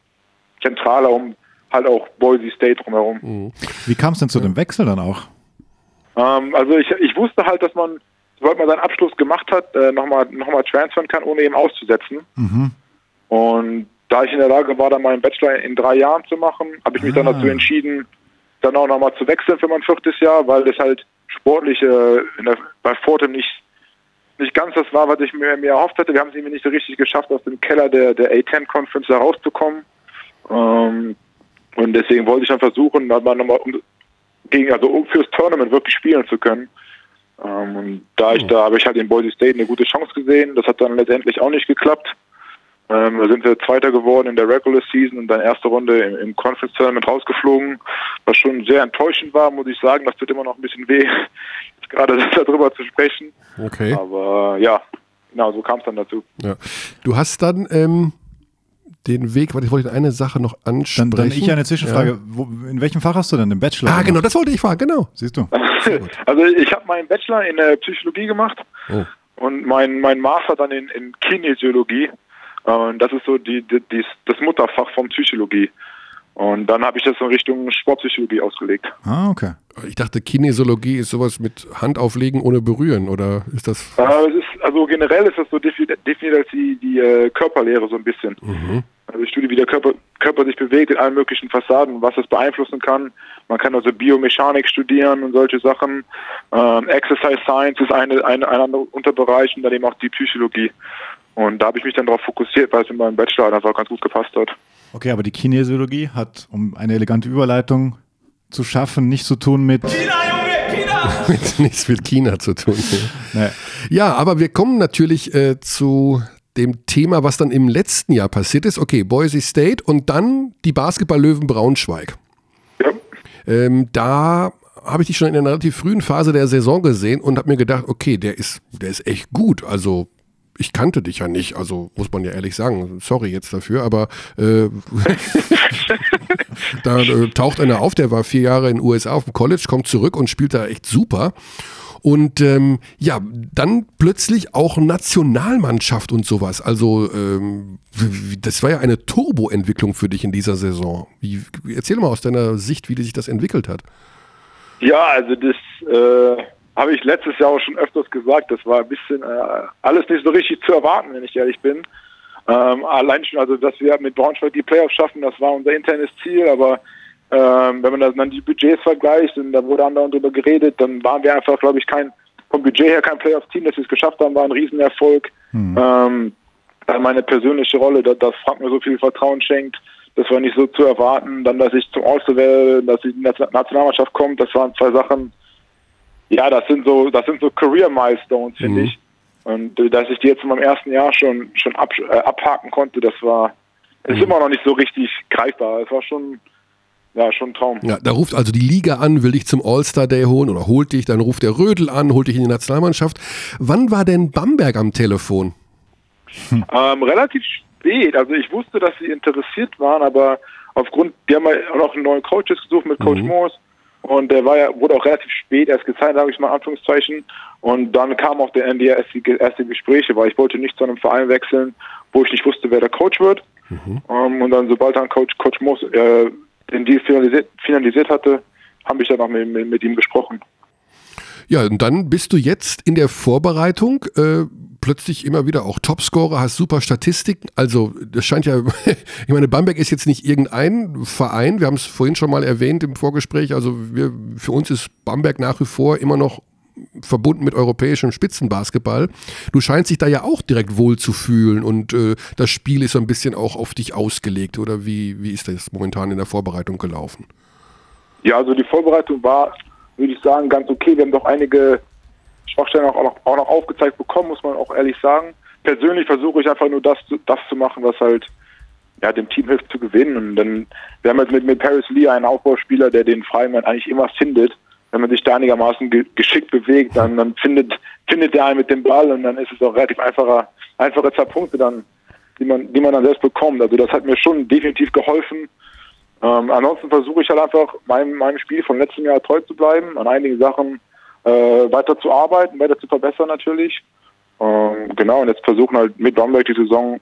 zentraler um halt auch Boise State drumherum. Mhm. Wie kam es denn zu dem Wechsel dann auch? Ähm, also ich, ich wusste halt, dass man, sobald man seinen Abschluss gemacht hat, äh, nochmal noch mal transfern kann, ohne eben auszusetzen. Mhm. Und da ich in der Lage war, dann meinen Bachelor in drei Jahren zu machen, habe ich mich ah. dann dazu entschieden, dann auch nochmal zu wechseln für mein viertes Jahr, weil das halt sportlich äh, bei Fortem nicht, nicht ganz das war, was ich mir, mir erhofft hatte. Wir haben es irgendwie nicht so richtig geschafft, aus dem Keller der, der A10 Conference herauszukommen. Ähm, und deswegen wollte ich dann versuchen, mal nochmal um, gegen, also um fürs Tournament wirklich spielen zu können. Ähm, und da ich hm. da habe ich halt in Boise State eine gute Chance gesehen. Das hat dann letztendlich auch nicht geklappt. Ähm, da sind wir Zweiter geworden in der Regular Season und dann erste Runde im, im Conference Tournament rausgeflogen, was schon sehr enttäuschend war, muss ich sagen. Das tut immer noch ein bisschen weh, gerade darüber zu sprechen. Okay. Aber ja, genau, so kam es dann dazu. Ja. Du hast dann ähm, den Weg, warte, ich wollte eine Sache noch ansprechen. Dann, dann ich eine Zwischenfrage. Ja. Wo, in welchem Fach hast du denn den Bachelor? Ah, gemacht? genau, das wollte ich fragen, genau. Siehst du. also ich habe meinen Bachelor in der Psychologie gemacht oh. und mein, mein Master dann in, in Kinesiologie. Und das ist so die, die, die, das Mutterfach von Psychologie. Und dann habe ich das in Richtung Sportpsychologie ausgelegt. Ah, okay. Ich dachte, Kinesiologie ist sowas mit Hand auflegen ohne berühren, oder ist das? Äh, es ist, also generell ist das so definiert als die, die äh, Körperlehre so ein bisschen. Mhm. Also ich studiere, wie der Körper, Körper sich bewegt in allen möglichen Fassaden, was es beeinflussen kann. Man kann also Biomechanik studieren und solche Sachen. Ähm, Exercise Science ist eine, eine, ein anderer Unterbereich und dann eben auch die Psychologie. Und da habe ich mich dann darauf fokussiert, weil es in meinem Bachelor einfach ganz gut gepasst hat. Okay, aber die Kinesiologie hat, um eine elegante Überleitung zu schaffen, nichts zu tun mit. China, Junge, China! mit, nichts mit China zu tun. Nee. Ja, aber wir kommen natürlich äh, zu dem Thema, was dann im letzten Jahr passiert ist. Okay, Boise State und dann die Basketball-Löwen Braunschweig. Ja. Ähm, da habe ich dich schon in einer relativ frühen Phase der Saison gesehen und habe mir gedacht, okay, der ist, der ist echt gut. Also ich kannte dich ja nicht, also muss man ja ehrlich sagen, sorry jetzt dafür, aber äh, da äh, taucht einer auf, der war vier Jahre in den USA auf dem College, kommt zurück und spielt da echt super. Und ähm, ja, dann plötzlich auch Nationalmannschaft und sowas. Also ähm, das war ja eine Turboentwicklung für dich in dieser Saison. Wie, erzähl mal aus deiner Sicht, wie sich das entwickelt hat. Ja, also das äh, habe ich letztes Jahr auch schon öfters gesagt. Das war ein bisschen äh, alles nicht so richtig zu erwarten, wenn ich ehrlich bin. Ähm, allein schon, also dass wir mit Braunschweig die Playoffs schaffen, das war unser internes Ziel, aber ähm, wenn man dann die Budgets vergleicht, und da wurde andauernd drüber geredet, dann waren wir einfach, glaube ich, kein vom Budget her kein Playoff-Team, dass wir es geschafft haben, war ein Riesenerfolg. Mhm. Ähm, meine persönliche Rolle, dass, dass Frank mir so viel Vertrauen schenkt, das war nicht so zu erwarten. Dann, dass ich zum All-Star dass ich in die Nationalmannschaft kommt, das waren zwei Sachen. Ja, das sind so, das sind so Career-Milestones, finde mhm. ich. Und äh, dass ich die jetzt in meinem ersten Jahr schon schon ab, äh, abhaken konnte, das war, ist mhm. immer noch nicht so richtig greifbar. Es war schon ja, schon ein Traum. Ja, da ruft also die Liga an, will dich zum All-Star-Day holen oder holt dich, dann ruft der Rödel an, holt dich in die Nationalmannschaft. Wann war denn Bamberg am Telefon? Hm. Ähm, relativ spät. Also ich wusste, dass sie interessiert waren, aber aufgrund, die haben ja auch noch einen neuen Coaches gesucht mit Coach mhm. Moores und der war ja, wurde auch relativ spät erst gezeigt, sage ich mal Anführungszeichen. Und dann kam auch der Ende erste, erste Gespräche, weil ich wollte nicht zu einem Verein wechseln, wo ich nicht wusste, wer der Coach wird. Mhm. Um, ähm, und dann, sobald dann Coach, Coach Moos äh, den Deal finalisiert, finalisiert hatte, habe ich dann auch mit, mit, mit, ihm gesprochen. Ja, und dann bist du jetzt in der Vorbereitung äh, plötzlich immer wieder auch Topscorer, hast super Statistiken. Also das scheint ja, ich meine, Bamberg ist jetzt nicht irgendein Verein. Wir haben es vorhin schon mal erwähnt im Vorgespräch. Also wir, für uns ist Bamberg nach wie vor immer noch verbunden mit europäischem Spitzenbasketball. Du scheinst dich da ja auch direkt wohl zu fühlen und äh, das Spiel ist so ein bisschen auch auf dich ausgelegt. Oder wie, wie ist das momentan in der Vorbereitung gelaufen? Ja, also die Vorbereitung war, würde ich sagen, ganz okay. Wir haben doch einige Schwachstellen auch noch, auch noch aufgezeigt bekommen, muss man auch ehrlich sagen. Persönlich versuche ich einfach nur das, das zu machen, was halt ja, dem Team hilft zu gewinnen. Und dann, wir haben jetzt mit, mit Paris Lee einen Aufbauspieler, der den Freimann eigentlich immer findet wenn man sich da einigermaßen ge geschickt bewegt, dann, dann findet, findet der einen mit dem Ball und dann ist es auch relativ einfacher, einfache zwei Punkte dann, die man, die man dann selbst bekommt. Also das hat mir schon definitiv geholfen. Ähm, ansonsten versuche ich halt einfach meinem, meinem Spiel von letztem Jahr treu zu bleiben, an einigen Sachen äh, weiter zu arbeiten, weiter zu verbessern natürlich. Ähm, genau, und jetzt versuchen halt mit Bromberg die Saison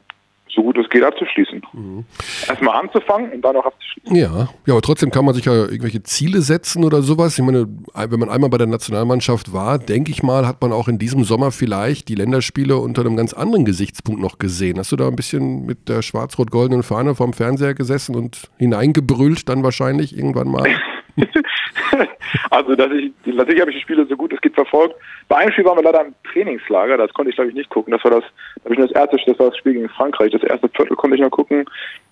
so gut es geht abzuschließen. Mhm. Erstmal anzufangen und dann auch abzuschließen. Ja, ja, aber trotzdem kann man sich ja irgendwelche Ziele setzen oder sowas. Ich meine, wenn man einmal bei der Nationalmannschaft war, denke ich mal, hat man auch in diesem Sommer vielleicht die Länderspiele unter einem ganz anderen Gesichtspunkt noch gesehen. Hast du da ein bisschen mit der schwarz-rot-goldenen Fahne vorm Fernseher gesessen und hineingebrüllt dann wahrscheinlich irgendwann mal? also, dass ich, natürlich habe ich die Spiele so gut es geht verfolgt. Bei einem Spiel waren wir leider im Trainingslager, das konnte ich glaube ich nicht gucken. Das war das, habe ich das erste, das war das Spiel gegen Frankreich. Das erste Viertel konnte ich noch gucken.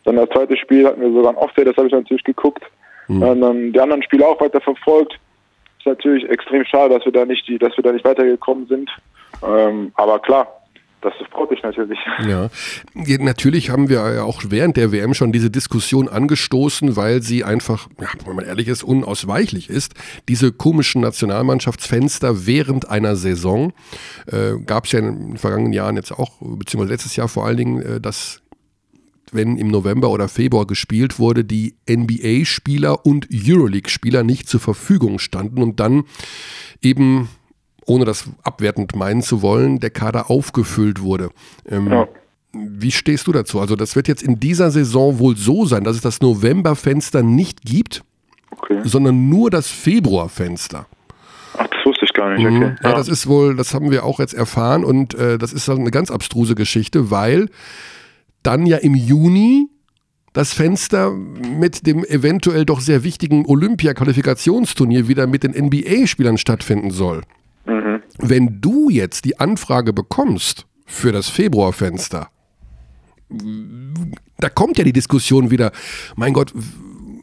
Dann das zweite Spiel hatten wir sogar ein Offset, das habe ich natürlich geguckt. Mhm. Und dann die anderen Spiele auch weiter verfolgt. Ist natürlich extrem schade, dass wir da nicht die, dass wir da nicht weitergekommen sind. Ähm, aber klar, das freut mich natürlich. Ja, natürlich haben wir auch während der WM schon diese Diskussion angestoßen, weil sie einfach, ja, wenn man ehrlich ist, unausweichlich ist. Diese komischen Nationalmannschaftsfenster während einer Saison äh, gab es ja in den vergangenen Jahren jetzt auch, beziehungsweise letztes Jahr vor allen Dingen, äh, dass wenn im November oder Februar gespielt wurde, die NBA-Spieler und Euroleague-Spieler nicht zur Verfügung standen und dann eben ohne das abwertend meinen zu wollen, der Kader aufgefüllt wurde. Ähm, ja. Wie stehst du dazu? Also das wird jetzt in dieser Saison wohl so sein, dass es das Novemberfenster nicht gibt, okay. sondern nur das Februarfenster. Ach, das wusste ich gar nicht. Mhm. Okay. Ja, ja, das ist wohl, das haben wir auch jetzt erfahren und äh, das ist eine ganz abstruse Geschichte, weil dann ja im Juni das Fenster mit dem eventuell doch sehr wichtigen Olympia-Qualifikationsturnier wieder mit den NBA-Spielern stattfinden soll. Mhm. Wenn du jetzt die Anfrage bekommst für das Februarfenster, da kommt ja die Diskussion wieder, mein Gott,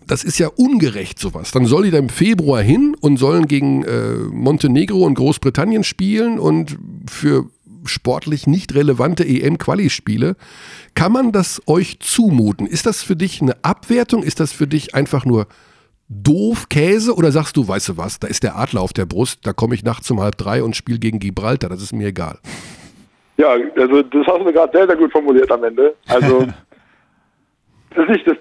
das ist ja ungerecht sowas. Dann soll die da im Februar hin und sollen gegen äh, Montenegro und Großbritannien spielen und für sportlich nicht relevante EM-Quali-Spiele. Kann man das euch zumuten? Ist das für dich eine Abwertung? Ist das für dich einfach nur doof Käse oder sagst du, weißt du was, da ist der Adler auf der Brust, da komme ich nachts um halb drei und spiele gegen Gibraltar, das ist mir egal. Ja, also das hast du gerade sehr, sehr gut formuliert am Ende. Also, dass ich das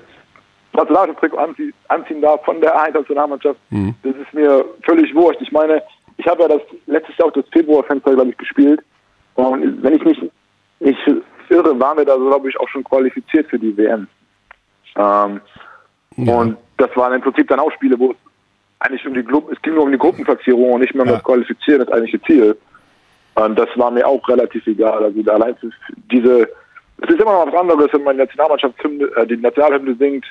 Nationaltrikot anzie anziehen darf von der A-Nationalmannschaft, mhm. das ist mir völlig wurscht. Ich meine, ich habe ja das letztes Jahr auch das Februarfenster, glaube ich, gespielt. Und wenn ich mich nicht irre, waren wir da, glaube ich, auch schon qualifiziert für die WM. Ähm, ja. Und das waren im Prinzip dann auch Spiele, wo es eigentlich um die Gru es ging nur um die Gruppenplatzierung und nicht mehr um ja. das Qualifizieren, das eigentliche Ziel. Und das war mir auch relativ egal. Also allein diese, es ist immer noch was anderes, wenn man die Nationalmannschaft äh, die Nationalhymne singt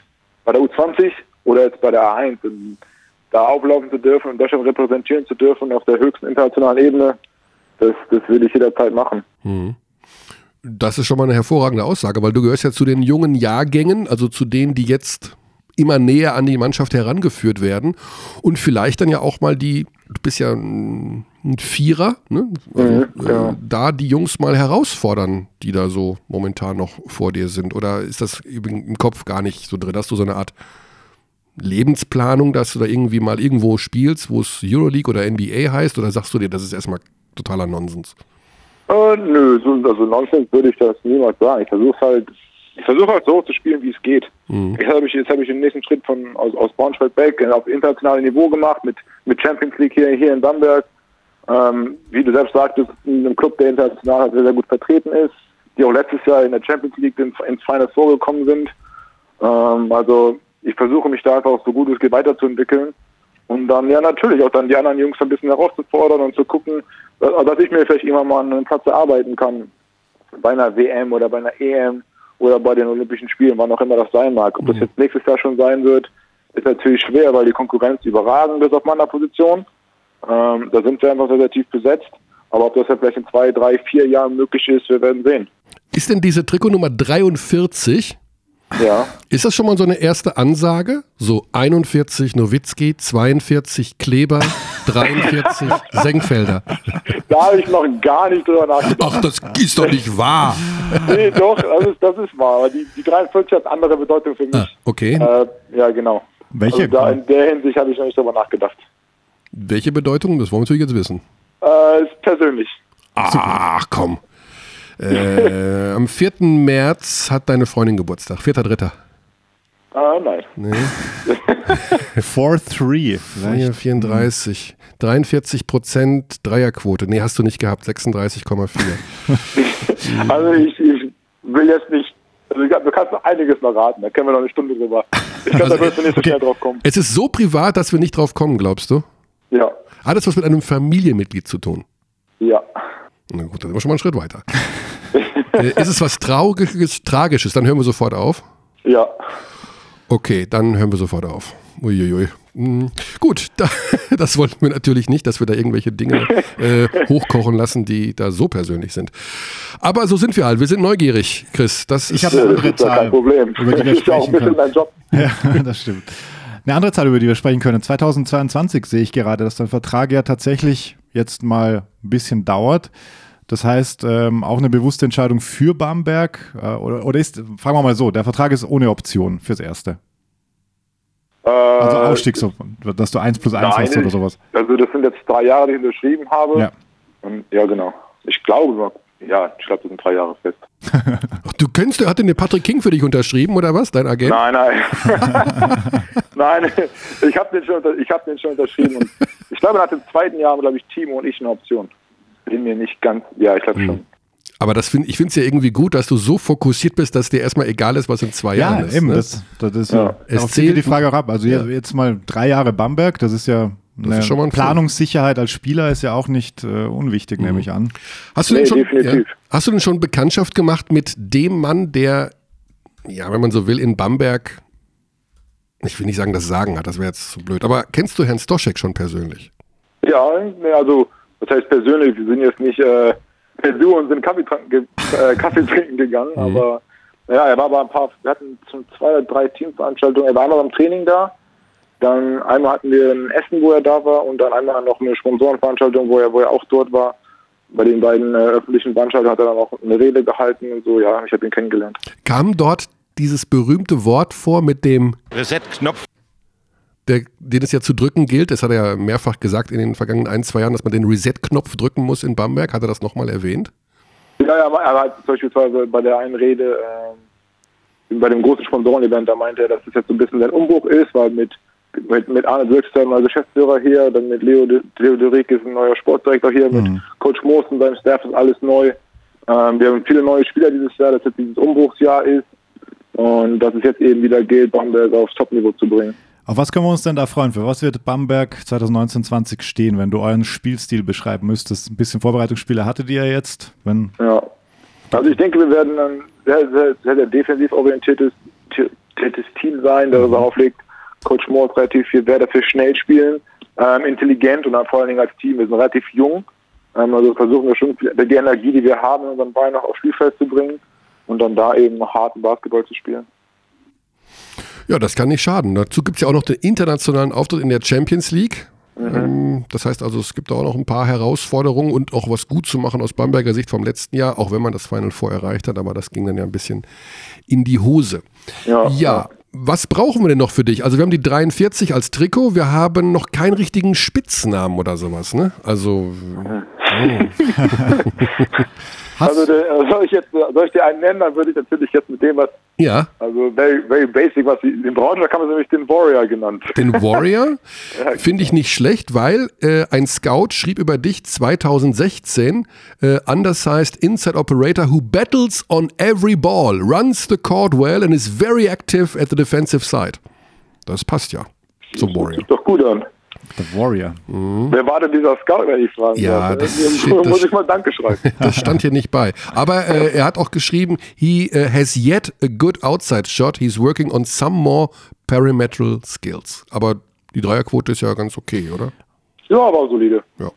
bei der U20 oder jetzt bei der A1. Und da auflaufen zu dürfen und Deutschland repräsentieren zu dürfen auf der höchsten internationalen Ebene, das, das will ich jederzeit machen. Mhm. Das ist schon mal eine hervorragende Aussage, weil du gehörst ja zu den jungen Jahrgängen, also zu denen, die jetzt immer näher an die Mannschaft herangeführt werden und vielleicht dann ja auch mal die, du bist ja ein, Vierer, ne? Also, mhm, ja. äh, da die Jungs mal herausfordern, die da so momentan noch vor dir sind. Oder ist das im Kopf gar nicht so drin? Hast du so eine Art Lebensplanung, dass du da irgendwie mal irgendwo spielst, wo es Euroleague oder NBA heißt? Oder sagst du dir, das ist erstmal totaler Nonsens? Äh, nö, so, also Nonsens würde ich das niemals sagen. Ich versuche halt ich versuche halt so zu spielen, wie es geht. Mhm. Jetzt habe ich, jetzt hab ich den nächsten Schritt von, aus, aus Braunschweig weg auf internationalem Niveau gemacht, mit, mit Champions League hier, hier in Bamberg. Ähm, wie du selbst sagtest, in einem Club, der international halt sehr, sehr gut vertreten ist, die auch letztes Jahr in der Champions League ins, ins Finals vorgekommen sind. Ähm, also ich versuche mich da einfach so gut es geht weiterzuentwickeln. Und dann ja natürlich auch dann die anderen Jungs ein bisschen herauszufordern und zu gucken, dass ich mir vielleicht immer mal einen Platz erarbeiten kann. Bei einer WM oder bei einer EM oder bei den Olympischen Spielen, wann auch immer das sein mag. Ob das mhm. jetzt nächstes Jahr schon sein wird, ist natürlich schwer, weil die Konkurrenz überragend ist auf meiner Position. Ähm, da sind wir einfach sehr, sehr tief besetzt. Aber ob das jetzt vielleicht in zwei, drei, vier Jahren möglich ist, wir werden sehen. Ist denn diese Trikotnummer 43 ja. Ist das schon mal so eine erste Ansage? So 41 Nowitzki, 42 Kleber, 43 Senkfelder. Da habe ich noch gar nicht drüber nachgedacht. Ach, das ist doch nicht wahr. nee, doch, das ist, das ist wahr. Die, die 43 hat andere Bedeutung für mich. Ah, okay. Äh, ja, genau. Welche? Also da in der Hinsicht habe ich noch nicht drüber nachgedacht. Welche Bedeutung? Das wollen wir natürlich jetzt wissen. Äh, ist persönlich. Ach, komm. Äh, am 4. März hat deine Freundin Geburtstag. 4.3. Ah, nein. Nee. 4-3. 34. 43 Prozent Dreierquote. Nee, hast du nicht gehabt. 36,4. also ich, ich will jetzt nicht also du kannst noch einiges noch raten, da können wir noch eine Stunde drüber. Ich glaube, also, da wirst du nicht so okay. schnell drauf kommen. Es ist so privat, dass wir nicht drauf kommen, glaubst du? Ja. Hat das was mit einem Familienmitglied zu tun? Ja. Na gut, dann sind wir schon mal einen Schritt weiter. Ist es was Trauriges, Tragisches? Dann hören wir sofort auf. Ja. Okay, dann hören wir sofort auf. Uiuiui. Hm. Gut, da, das wollten wir natürlich nicht, dass wir da irgendwelche Dinge äh, hochkochen lassen, die da so persönlich sind. Aber so sind wir halt. Wir sind neugierig, Chris. Das ich habe eine andere Zahl, kein Problem. über die wir sprechen können. Ja, das stimmt. Eine andere Zahl, über die wir sprechen können. 2022 sehe ich gerade, dass der Vertrag ja tatsächlich jetzt mal ein bisschen dauert. Das heißt, ähm, auch eine bewusste Entscheidung für Bamberg äh, oder, oder ist, fragen wir mal so, der Vertrag ist ohne Option fürs Erste. Äh, also Ausstieg, so, dass du 1 plus 1 hast oder sowas. Also das sind jetzt drei Jahre, die ich unterschrieben habe. Ja, Und, ja genau. Ich glaube, ja, ich glaube, das sind drei Jahre fest. Ach, du kennst, hat denn der Patrick King für dich unterschrieben oder was, dein Agent? Nein, nein. nein, ich habe den, schon, hab den schon unterschrieben. Und ich glaube, nach dem zweiten Jahr haben, glaube ich, Timo und ich eine Option. Bin mir nicht ganz, ja, ich glaube hm. schon. Aber das find, ich finde es ja irgendwie gut, dass du so fokussiert bist, dass dir erstmal egal ist, was in zwei ja, Jahren ist. Ja, eben. Ne? Das, das ist ja. Es zählt die Frage auch ab. Also ja. jetzt mal drei Jahre Bamberg, das ist ja das ist schon mal Planungssicherheit als Spieler ist ja auch nicht äh, unwichtig, mhm. nehme ich an. Hast du, nee, denn schon, ja, hast du denn schon Bekanntschaft gemacht mit dem Mann, der, ja, wenn man so will, in Bamberg, ich will nicht sagen, das Sagen hat, das wäre jetzt zu blöd, aber kennst du Herrn Stoschek schon persönlich? Ja, also, das heißt persönlich, wir sind jetzt nicht äh, per Du und sind Kaffee, ge äh, Kaffee trinken gegangen, mhm. aber Ja, er war bei ein paar, wir hatten schon zwei oder drei Teamveranstaltungen. Er war einmal beim Training da. Dann einmal hatten wir ein Essen, wo er da war und dann einmal noch eine Sponsorenveranstaltung, wo er, wo er auch dort war. Bei den beiden äh, öffentlichen Veranstaltungen hat er dann auch eine Rede gehalten und so. Ja, ich habe ihn kennengelernt. Kam dort dieses berühmte Wort vor mit dem Reset-Knopf. der, den es ja zu drücken gilt. Das hat er ja mehrfach gesagt in den vergangenen ein, zwei Jahren, dass man den Reset-Knopf drücken muss in Bamberg. Hat er das nochmal erwähnt? Ja, ja, er hat beispielsweise bei der einen Rede, äh, bei dem großen Sponsoren-Event, da meinte er, dass das jetzt so ein bisschen ein Umbruch ist, weil mit, mit, mit Arne Dirkster, neuer Geschäftsführer hier, dann mit Leo, De- Leo Derick ist ein neuer Sportdirektor hier, mit Coach Moos und seinem Staff ist alles neu. Ähm, wir haben viele neue Spieler dieses Jahr, dass jetzt dieses Umbruchsjahr ist und dass es jetzt eben wieder gilt, Bamberg aufs Topniveau zu bringen. Auf was können wir uns denn da freuen? Für was wird Bamberg 2019-20 stehen, wenn du euren Spielstil beschreiben müsstest? Ein bisschen Vorbereitungsspiele hattet ihr ja jetzt. Wenn, Ja. Also ich denke, wir werden ein sehr, sehr, sehr, sehr defensiv orientiertes Team sein, das darauf legt, Coach Moore relativ viel Wert dafür schnell spielen, ähm, intelligent und dann vor allen Dingen als Team. Wir sind relativ jung, ähm, also versuchen wir schon die Energie, die wir haben, in unseren Beinen noch aufs Spielfeld zu bringen und dann da eben harten Basketball zu spielen. Ja, das kann nicht schaden. Dazu gibt es ja auch noch den internationalen Auftritt in der Champions League. Ähm, Das heißt also, es gibt auch noch ein paar Herausforderungen und auch was gut zu machen aus Bamberger Sicht vom letzten Jahr, auch wenn man das Final Four erreicht hat, aber das ging dann ja ein bisschen in die Hose. Ja, Ja, was brauchen wir denn noch für dich? Also wir haben die 43 als Trikot, wir haben noch keinen richtigen Spitznamen oder sowas, ne? Also Also der, äh, soll ich jetzt soll ich dir einen nennen, dann würde ich natürlich jetzt mit dem was, ja, also very, very basic, was sie in Braunschweig haben sie nämlich den Warrior genannt. Den Warrior finde ich nicht schlecht, weil äh, ein Scout schrieb über dich 2016, äh, undersized inside operator who battles on every ball, runs the court well and is very active at the defensive side. Das passt ja zum Warrior. Sieht doch gut an. The Warrior. Wer war denn dieser Scout, wenn ich fragen Ja, darf? das steht- das- muss ich mal Danke schreiben. Das stand hier nicht bei. Aber äh, er hat auch geschrieben, he äh, has yet a good outside shot. He's working on some more perimetral skills. Aber die Dreierquote ist ja ganz okay, oder? ja, aber solide. Ja.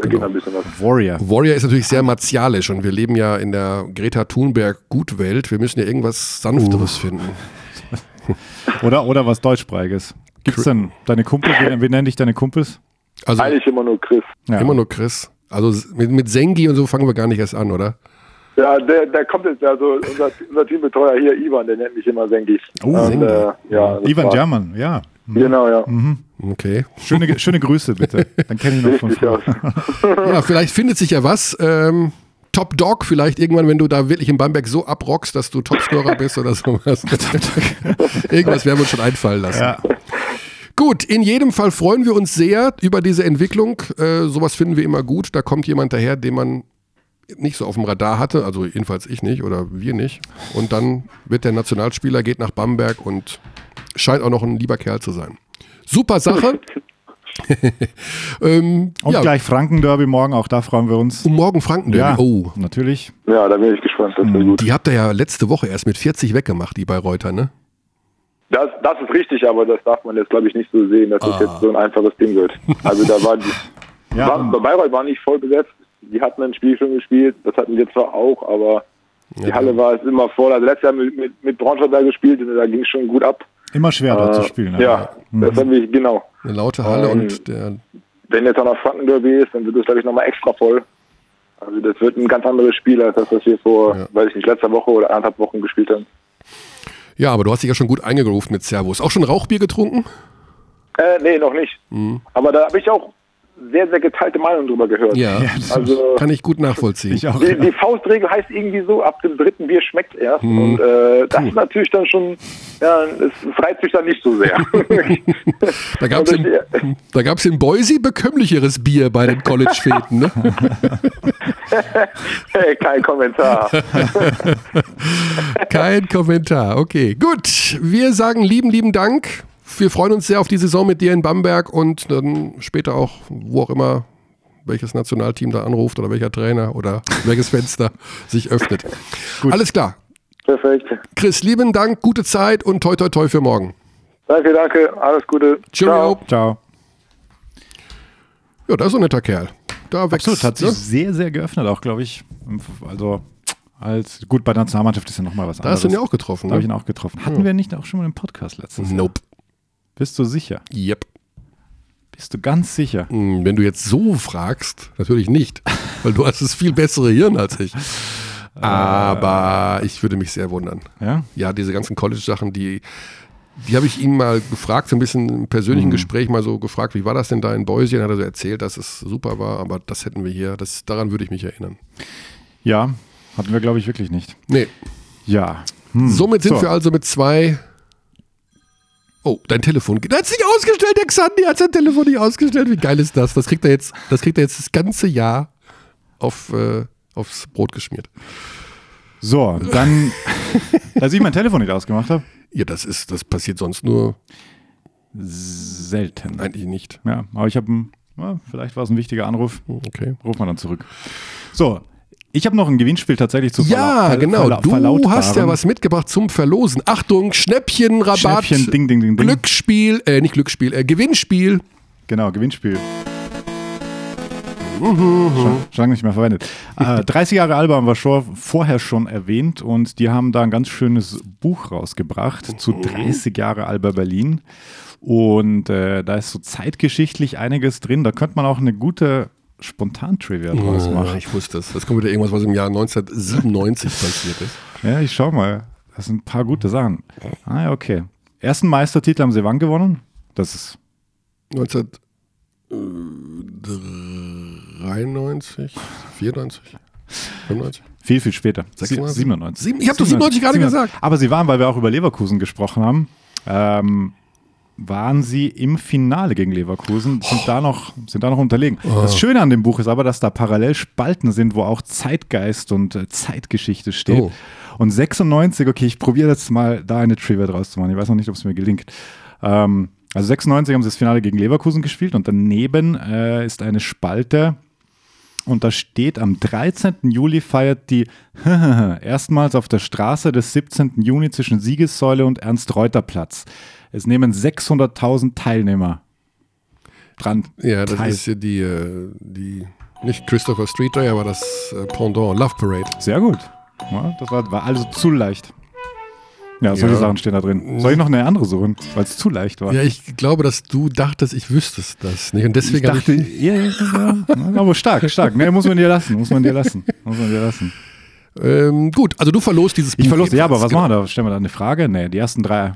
Da geht ein bisschen was. Warrior. Warrior ist natürlich sehr martialisch und wir leben ja in der Greta Thunberg-Gutwelt. Wir müssen ja irgendwas Sanfteres finden. Oder, oder was Deutschsprachiges. Gibt's denn deine Kumpels? Wie, wie nennen dich deine Kumpels? Also Eigentlich immer nur Chris. Ja. immer nur Chris. Also mit, mit Sengi und so fangen wir gar nicht erst an, oder? Ja, der, der kommt jetzt, also unser, unser Teambetreuer hier, Ivan, der nennt mich immer Sengi. Oh, Und, Sengi. Äh, ja, Ivan. German, ja. Genau, ja. Okay. Schöne, schöne Grüße bitte. Dann kenne ich noch von früher. aus. Ja, vielleicht findet sich ja was. Ähm, Top Dog vielleicht irgendwann, wenn du da wirklich in Bamberg so abrockst, dass du Topscorer bist oder sowas. Irgendwas werden wir uns schon einfallen lassen. Ja. Gut, in jedem Fall freuen wir uns sehr über diese Entwicklung. Äh, sowas finden wir immer gut. Da kommt jemand daher, den man nicht so auf dem Radar hatte, also jedenfalls ich nicht oder wir nicht. Und dann wird der Nationalspieler, geht nach Bamberg und scheint auch noch ein lieber Kerl zu sein. Super Sache. ähm, Und ja, gleich Franken-Derby morgen, auch da freuen wir uns. und morgen Franken. Ja, Oh, natürlich. Ja, da bin ich gespannt. Gut. die habt ihr ja letzte Woche erst mit 40 weggemacht, die bei Reuter, ne? Das, das ist richtig, aber das darf man jetzt, glaube ich, nicht so sehen, dass das jetzt so ein einfaches Ding wird. Also da war die, Ja, war, bei Bayreuth war nicht voll besetzt. Die hatten ein Spiel schon gespielt, das hatten wir zwar auch, aber die Halle war es immer voll. Also letztes Jahr mit, mit, mit Braunschweig da gespielt und da ging es schon gut ab. immer schwer dort Äh, zu spielen. Ja, das habe ich, genau. Eine laute Halle Ähm, und der Wenn jetzt auch noch Franken-Derby ist, dann wird es, glaube ich, nochmal extra voll. Also das wird ein ganz anderes Spiel, als das, was wir vor, Ja. weiß ich nicht, letzter Woche oder anderthalb Wochen gespielt haben. Ja, aber du hast dich ja schon gut eingerufen mit Servus. Auch schon Rauchbier getrunken? Äh, nee, noch nicht. Aber da habe ich auch sehr, sehr geteilte Meinungen drüber gehört. Ja. Also Kann ich gut nachvollziehen. Ich auch. die, die Faustregel heißt irgendwie so, ab dem dritten Bier schmeckt erst. Und äh, das ist natürlich dann schon, ja, es, reizt mich dann nicht so sehr. Da gab es in, ich- da gab's in Boise bekömmlicheres Bier bei den College-Fäten, ne? hey, kein Kommentar. Kein Kommentar. Okay, gut. Wir sagen lieben, lieben Dank. Wir freuen uns sehr auf die Saison mit dir in Bamberg und dann später auch, wo auch immer, welches Nationalteam da anruft oder welcher Trainer oder welches Fenster sich öffnet. Alles klar. Perfekt. Chris, lieben Dank, gute Zeit und toi toi toi für morgen. Danke, danke. Alles Gute. Cheerio. Ciao. Ja, das ist so ein netter Kerl. Da wächst, Absolut, hat sich ne? sehr, sehr geöffnet, auch glaube ich. Also als gut bei der Nationalmannschaft ist ja nochmal was Da anderes. hast du ihn ja auch getroffen. Da habe ich Ne? ihn auch getroffen. Hatten wir nicht auch schon mal im Podcast letztes Jahr? Nope. Bist du sicher? Yep. Bist du ganz sicher? Hm, Wenn du jetzt so fragst, natürlich nicht, weil du hast das viel bessere Hirn als ich. Aber ich würde mich sehr wundern. Ja? Ja, diese ganzen College-Sachen, die, die habe ich ihn mal gefragt, so ein bisschen im persönlichen Gespräch mal so gefragt, wie war das denn da in Boise? Dann hat er so erzählt, dass es super war, aber das hätten wir hier, das, daran würde ich mich erinnern. Ja, hatten wir, glaube ich, wirklich nicht. Nee. Ja. Hm. Somit sind So. wir also mit zwei. Oh, dein Telefon. Der hat sich ausgestellt, der Xandi hat sein Telefon nicht ausgestellt. Wie geil ist das? Das kriegt er jetzt, das kriegt er jetzt das ganze Jahr auf, äh, aufs Brot geschmiert. So, dann, dass ich mein Telefon nicht ausgemacht habe, Ja, das ist, das passiert sonst nur selten. eigentlich nicht. Ja, aber ich habe, vielleicht war es ein wichtiger Anruf, Okay. ruft man dann zurück. So, ich habe noch ein Gewinnspiel tatsächlich zu Ja, genau. verla- Du hast ja was mitgebracht zum Verlosen. Achtung, Schnäppchen, Rabatt, Schnäppchen, ding, ding, ding, ding. Glücksspiel, äh, nicht Glücksspiel, äh, Gewinnspiel. Genau, Gewinnspiel. Mhm, Schon, schon lange nicht mehr verwendet. Äh, 30 Jahre Alba haben wir schon, vorher schon erwähnt und die haben da ein ganz schönes Buch rausgebracht zu Mhm. 30 Jahre Alba Berlin. Und äh, da ist so zeitgeschichtlich einiges drin. Da könnte man auch eine gute Spontan-Trivia draus Ja, machen. ich wusste es. Das kommt wieder irgendwas, was im Jahr 1997 passiert ist. Ja, ich schau mal. Das sind ein paar gute Sachen. Ah ja, okay. Ersten Meistertitel haben sie wann gewonnen? Das ist 1993, 94, 95. viel, viel später. 96? 97. Sieben- ich hab doch 97 gerade gesagt. Aber sie waren, weil wir auch über Leverkusen gesprochen haben, ähm, waren sie im Finale gegen Leverkusen, sind, da, noch, sind da noch unterlegen. Oh. Das Schöne an dem Buch ist aber, dass da parallel Spalten sind, wo auch Zeitgeist und äh, Zeitgeschichte steht. Oh. Und 96, okay, ich probiere jetzt mal da eine Trivia draus zu machen. Ich weiß noch nicht, ob es mir gelingt. Ähm, also 96 haben sie das Finale gegen Leverkusen gespielt und daneben äh, ist eine Spalte und da steht, am 13. Juli feiert die erstmals auf der Straße des 17. Juni zwischen Siegessäule und Ernst-Reuter-Platz. Es nehmen 600.000 Teilnehmer dran Ja, das teil. ist ja die, äh, die, nicht Christopher Street Day, aber das äh, Pendant, Love Parade. Sehr gut. Ja, das war, war also zu leicht. Ja, solche Ja. Sachen stehen da drin. Soll ich noch eine andere suchen, weil es zu leicht war? Ja, ich glaube, dass du dachtest, ich wüsste das nicht. Und deswegen ich dachte, ja, ja, ja, aber stark, stark. Ne, muss man dir lassen, muss man dir lassen, muss man dir lassen. Ähm, gut, also du verlost dieses Ich Buch verlose, ja, aber was machen wir da? Stellen wir da eine Frage? Nee, die ersten drei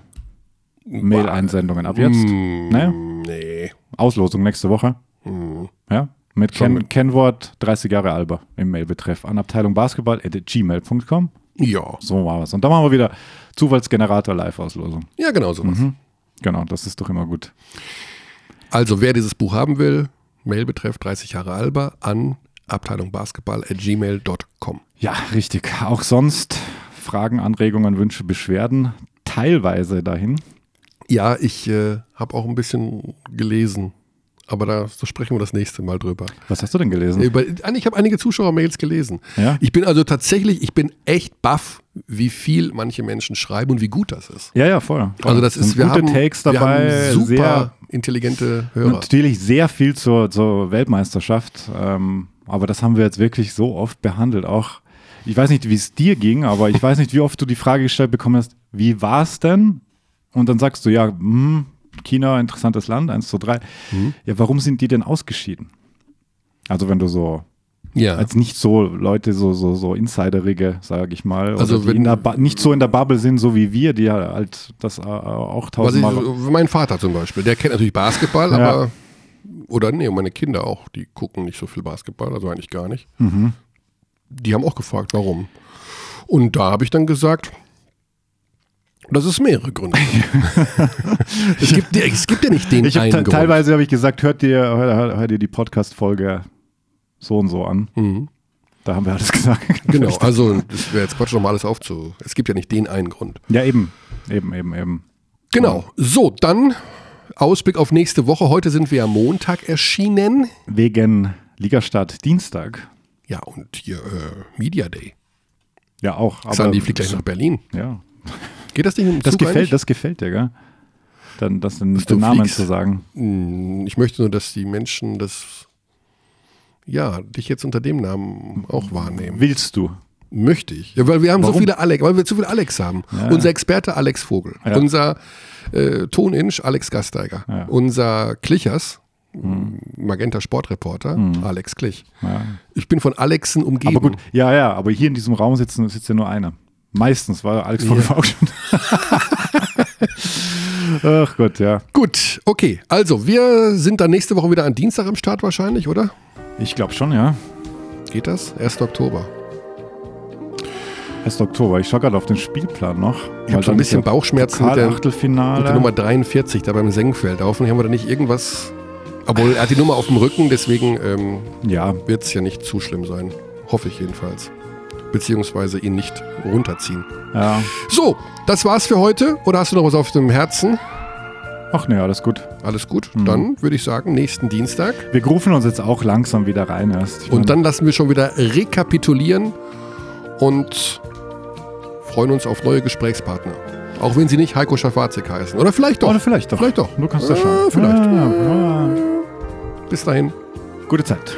Mail-Einsendungen ab jetzt. Hm, Ne? Nee. Auslosung nächste Woche. Hm. Ja, mit. Ken Kennwort 30 Jahre Alba im Mailbetreff an Abteilung Basketball at gmail.com. Ja. So war es. Und dann machen wir wieder Zufallsgenerator Live-Auslosung. Ja, genau sowas. Mhm. Genau, das ist doch immer gut. Also, wer dieses Buch haben will, Mailbetreff 30 Jahre Alba an Abteilung Basketball at gmail.com. Ja, richtig. Auch sonst Fragen, Anregungen, Wünsche, Beschwerden teilweise dahin. Ja, ich äh, habe auch ein bisschen gelesen, aber da, da sprechen wir das nächste Mal drüber. Was hast du denn gelesen? Über, ich habe einige Zuschauermails gelesen. Ja? Ich bin also tatsächlich, ich bin echt baff, wie viel manche Menschen schreiben und wie gut das ist. Ja, ja, voll. Also das Sind ist, wir gute haben, Takes wir dabei, haben super sehr intelligente Hörer. Natürlich sehr viel zur, zur Weltmeisterschaft, ähm, aber das haben wir jetzt wirklich so oft behandelt. Auch, ich weiß nicht, wie es dir ging, aber ich weiß nicht, wie oft du die Frage gestellt bekommen hast, wie war es denn? Und dann sagst du, ja, hm, China, interessantes Land, 1, 2, 3. Mhm. Ja, warum sind die denn ausgeschieden? Also wenn du so, Ja. als nicht so Leute, so, so, so Insiderige, sage ich mal, Also wenn- in der ba nicht so in der Bubble sind, so wie wir, die ja halt das äh, auch ich, tausendmal... mein Vater zum Beispiel, der kennt natürlich Basketball, Ja. aber oder nee, meine Kinder auch, die gucken nicht so viel Basketball, also eigentlich gar nicht. Mhm. Die haben auch gefragt, warum. Und da habe ich dann gesagt, dass es mehrere Gründe es, gibt ja- es gibt ja nicht den Ich hab einen Grund. teilweise habe ich gesagt, hört dir, hör, hör, hör dir die Podcast-Folge so und so an. Mhm. Da haben wir alles gesagt. Genau, also das wäre jetzt Quatsch, nochmal alles aufzu. Es gibt ja nicht den einen Grund. Ja, eben. Eben, eben, eben. Genau. So, dann Ausblick auf nächste Woche. Heute sind wir am Montag erschienen. Wegen Ligastart Dienstag. Ja, und hier äh, Media Day. Ja, auch. Sandy fliegt gleich nach Berlin. Ja. Geht das Ding im Das Zug gefällt, eigentlich? das gefällt dir, gell? Dann das den, den Namen fliegst. zu sagen. Hm, Ich möchte nur, dass die Menschen das, ja, dich jetzt unter dem Namen auch wahrnehmen. Willst du? Möchte ich. Ja, weil wir haben so Warum? viele Alex, weil wir zu viele Alex haben. Ja. Unser Experte Alex Vogel. Ja. Unser äh, Toninch Alex Gasteiger. Ja. Unser Klichers, Magenta Sportreporter, Alex Klich. Ich bin von Alexen umgeben. Aber gut, ja, ja, aber hier in diesem Raum sitzen, sitzt ja nur einer. Meistens war Alex Vogel auch schon. Ach Gott, ja. Gut, okay. Also, wir sind dann nächste Woche wieder an Dienstag am Start wahrscheinlich, oder? Ich glaube schon, ja. Geht das? 1. Oktober. 1. Oktober. Ich schaue gerade auf den Spielplan noch. Ich habe so ein bisschen Bauchschmerzen mit der, mit der Nummer 43 da beim Senkfeld. Hoffentlich haben wir da nicht irgendwas. Obwohl, er hat die Nummer auf dem Rücken, deswegen ähm, ja, wird es ja nicht zu schlimm sein. Hoffe ich jedenfalls. Beziehungsweise ihn nicht runterziehen. ja. So, das war's für heute. Oder hast du noch was auf dem Herzen? Ach nee, alles gut. Alles gut. Mhm. Dann würde ich sagen, nächsten Dienstag. Wir grufen uns jetzt auch langsam wieder rein erst. Und dann lassen wir schon wieder rekapitulieren und freuen uns auf neue Gesprächspartner. Auch wenn sie nicht Heiko Schafazik heißen. Oder vielleicht doch. Oder vielleicht doch. Vielleicht doch. Du kannst ja Ah, schauen. vielleicht. Ja, ja. Bis dahin. Gute Zeit.